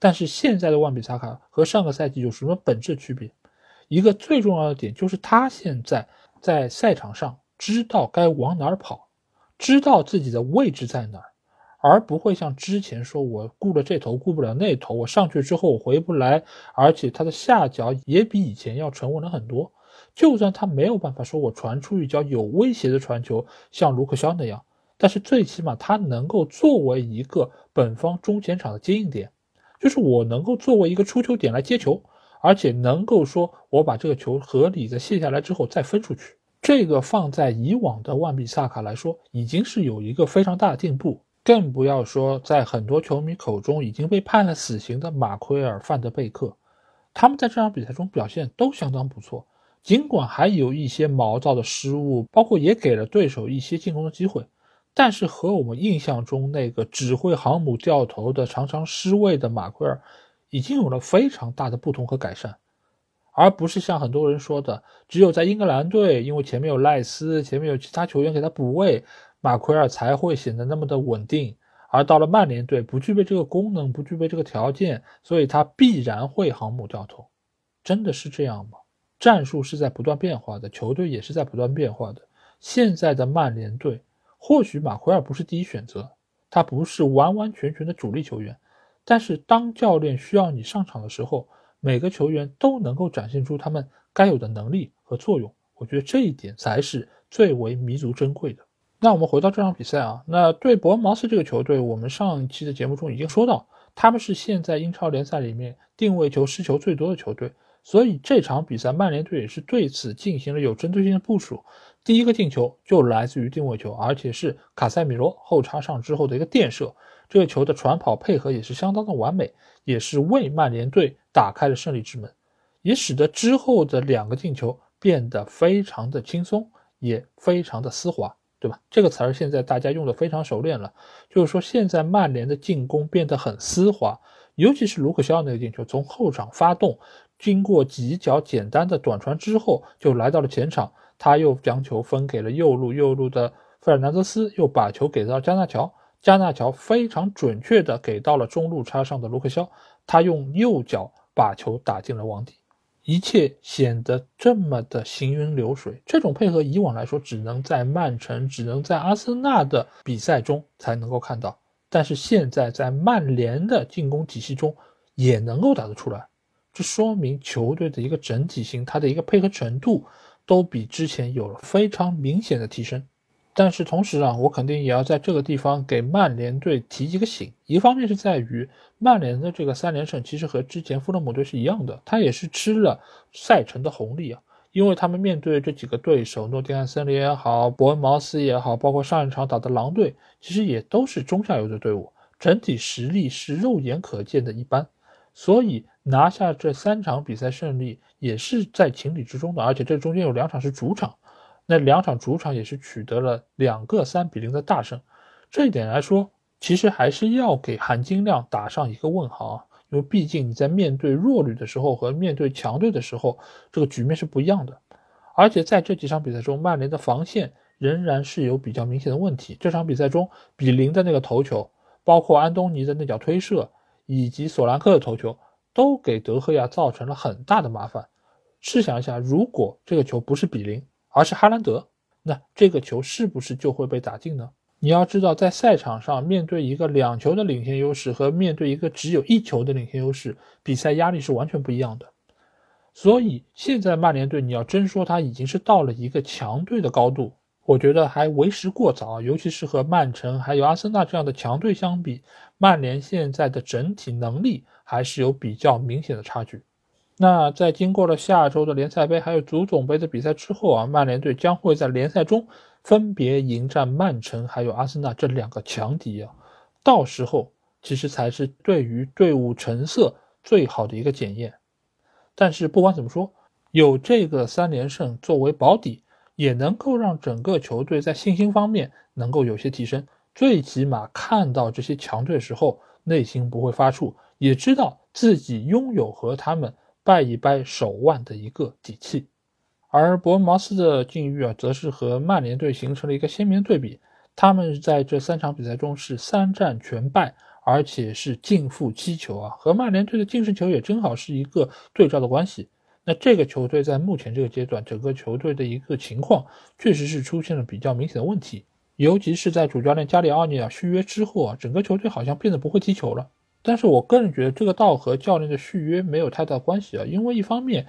但是现在的万比萨卡和上个赛季有什么本质区别？一个最重要的点就是他现在在赛场上知道该往哪儿跑，知道自己的位置在哪儿，而不会像之前说我顾了这头顾不了那头，我上去之后我回不来，而且他的下脚也比以前要沉稳了很多。就算他没有办法说我传出一脚有威胁的传球，像卢克肖那样，但是最起码他能够作为一个本方中前场的接应点，就是我能够作为一个出球点来接球，而且能够说我把这个球合理的卸下来之后再分出去。这个放在以往的万比萨卡来说，已经是有一个非常大的进步，更不要说在很多球迷口中已经被判了死刑的马奎尔、范德贝克，他们在这场比赛中表现都相当不错。尽管还有一些毛躁的失误，包括也给了对手一些进攻的机会，但是和我们印象中那个只会航母掉头的、常常失位的马奎尔，已经有了非常大的不同和改善，而不是像很多人说的，只有在英格兰队，因为前面有赖斯，前面有其他球员给他补位，马奎尔才会显得那么的稳定，而到了曼联队，不具备这个功能，不具备这个条件，所以他必然会航母掉头，真的是这样吗？战术是在不断变化的，球队也是在不断变化的。现在的曼联队，或许马奎尔不是第一选择，他不是完完全全的主力球员，但是当教练需要你上场的时候，每个球员都能够展现出他们该有的能力和作用。我觉得这一点才是最为弥足珍贵的。那我们回到这场比赛啊，那对伯恩茅斯这个球队，我们上一期的节目中已经说到，他们是现在英超联赛里面定位球失球最多的球队。所以这场比赛，曼联队也是对此进行了有针对性的部署。第一个进球就来自于定位球，而且是卡塞米罗后插上之后的一个垫射。这个球的传跑配合也是相当的完美，也是为曼联队打开了胜利之门，也使得之后的两个进球变得非常的轻松，也非常的丝滑，对吧？这个词儿现在大家用的非常熟练了，就是说现在曼联的进攻变得很丝滑，尤其是卢克肖那个进球从后场发动。经过几脚简单的短传之后，就来到了前场。他又将球分给了右路，右路的费尔南德斯又把球给到加纳乔，加纳乔非常准确的给到了中路插上的卢克肖，他用右脚把球打进了网底，一切显得这么的行云流水。这种配合以往来说，只能在曼城、只能在阿森纳的比赛中才能够看到，但是现在在曼联的进攻体系中也能够打得出来。这说明球队的一个整体性，它的一个配合程度都比之前有了非常明显的提升。但是同时啊，我肯定也要在这个地方给曼联队提一个醒。一方面是在于曼联的这个三连胜，其实和之前富勒姆队是一样的，他也是吃了赛程的红利啊。因为他们面对这几个对手，诺丁汉森林也好，伯恩茅斯也好，包括上一场打的狼队，其实也都是中下游的队伍，整体实力是肉眼可见的一般。所以拿下这三场比赛胜利也是在情理之中的。而且这中间有两场是主场。那两场主场也是取得了两个三比零的大胜，这一点来说，其实还是要给含金量打上一个问号啊，因为毕竟你在面对弱旅的时候和面对强队的时候，这个局面是不一样的。而且在这几场比赛中，曼联的防线仍然是有比较明显的问题。这场比赛中，比林的那个头球，包括安东尼的那脚推射，以及索兰克的头球，都给德赫亚造成了很大的麻烦。试想一下，如果这个球不是比林，而是哈兰德，那这个球是不是就会被打进呢？你要知道，在赛场上面对一个两球的领先优势和面对一个只有一球的领先优势，比赛压力是完全不一样的。所以现在曼联队，你要真说他已经是到了一个强队的高度，我觉得还为时过早。尤其是和曼城还有阿森纳这样的强队相比，曼联现在的整体能力还是有比较明显的差距。那在经过了下周的联赛杯还有足总杯的比赛之后啊，曼联队将会在联赛中分别迎战曼城还有阿森纳这两个强敌啊，到时候其实才是对于队伍成色最好的一个检验。但是不管怎么说，有这个三连胜作为保底，也能够让整个球队在信心方面能够有些提升，最起码看到这些强队时候，内心不会发怵，也知道自己拥有和他们。掰一掰手腕的一个底气，而伯恩茅斯的境遇啊，则是和曼联队形成了一个鲜明对比。他们在这三场比赛中是三战全败，而且是净负七球啊，和曼联队的净胜球也正好是一个对照的关系。那这个球队在目前这个阶段，整个球队的一个情况确实是出现了比较明显的问题，尤其是在主教练加里奥尼尔续约之后啊，整个球队好像变得不会踢球了。但是我个人觉得这个倒和教练的续约没有太大关系啊，因为一方面，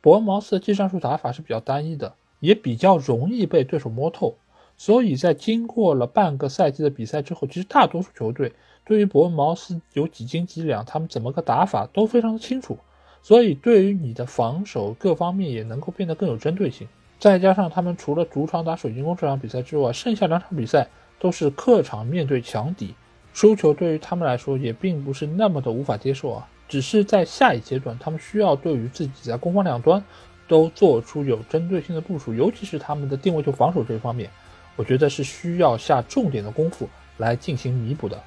伯恩茅斯的技战术打法是比较单一的，也比较容易被对手摸透，所以在经过了半个赛季的比赛之后，其实大多数球队对于伯恩茅斯有几斤几两，他们怎么个打法都非常的清楚，所以对于你的防守各方面也能够变得更有针对性。再加上他们除了主场打水晶宫这场比赛之外，剩下两场比赛都是客场面对强敌。输球对于他们来说也并不是那么的无法接受啊，只是在下一阶段，他们需要对于自己在攻防两端都做出有针对性的部署，尤其是他们的定位球防守这一方面，我觉得是需要下重点的功夫来进行弥补的。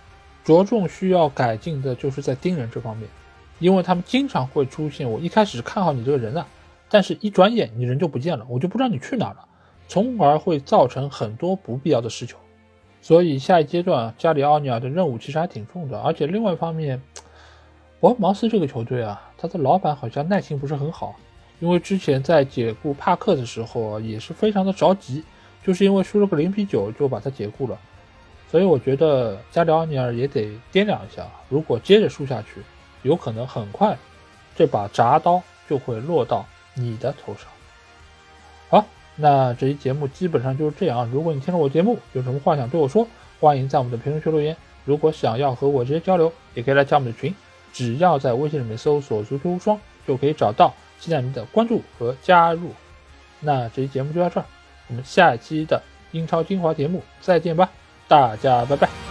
着重需要改进的就是在盯人这方面，因为他们经常会出现我一开始看好你这个人啊，但是一转眼你人就不见了，我就不知道你去哪了，从而会造成很多不必要的失球。所以下一阶段，加里奥尼尔的任务其实还挺重的。而且另外一方面，伯恩茅斯这个球队啊，他的老板好像耐心不是很好，因为之前在解雇帕克的时候也是非常的着急，就是因为输了个零比九就把他解雇了。所以我觉得加里奥尼尔也得掂量一下，如果接着输下去，有可能很快这把铡刀就会落到你的头上。好。那这期节目基本上就是这样。如果你听了我节目，有什么话想对我说，欢迎在我们的评论区留言。如果想要和我直接交流，也可以来加我们的群，只要在微信里面搜索“足球无双”就可以找到。期待您的关注和加入。那这期节目就到这儿，我们下期的英超精华节目再见吧，大家拜拜。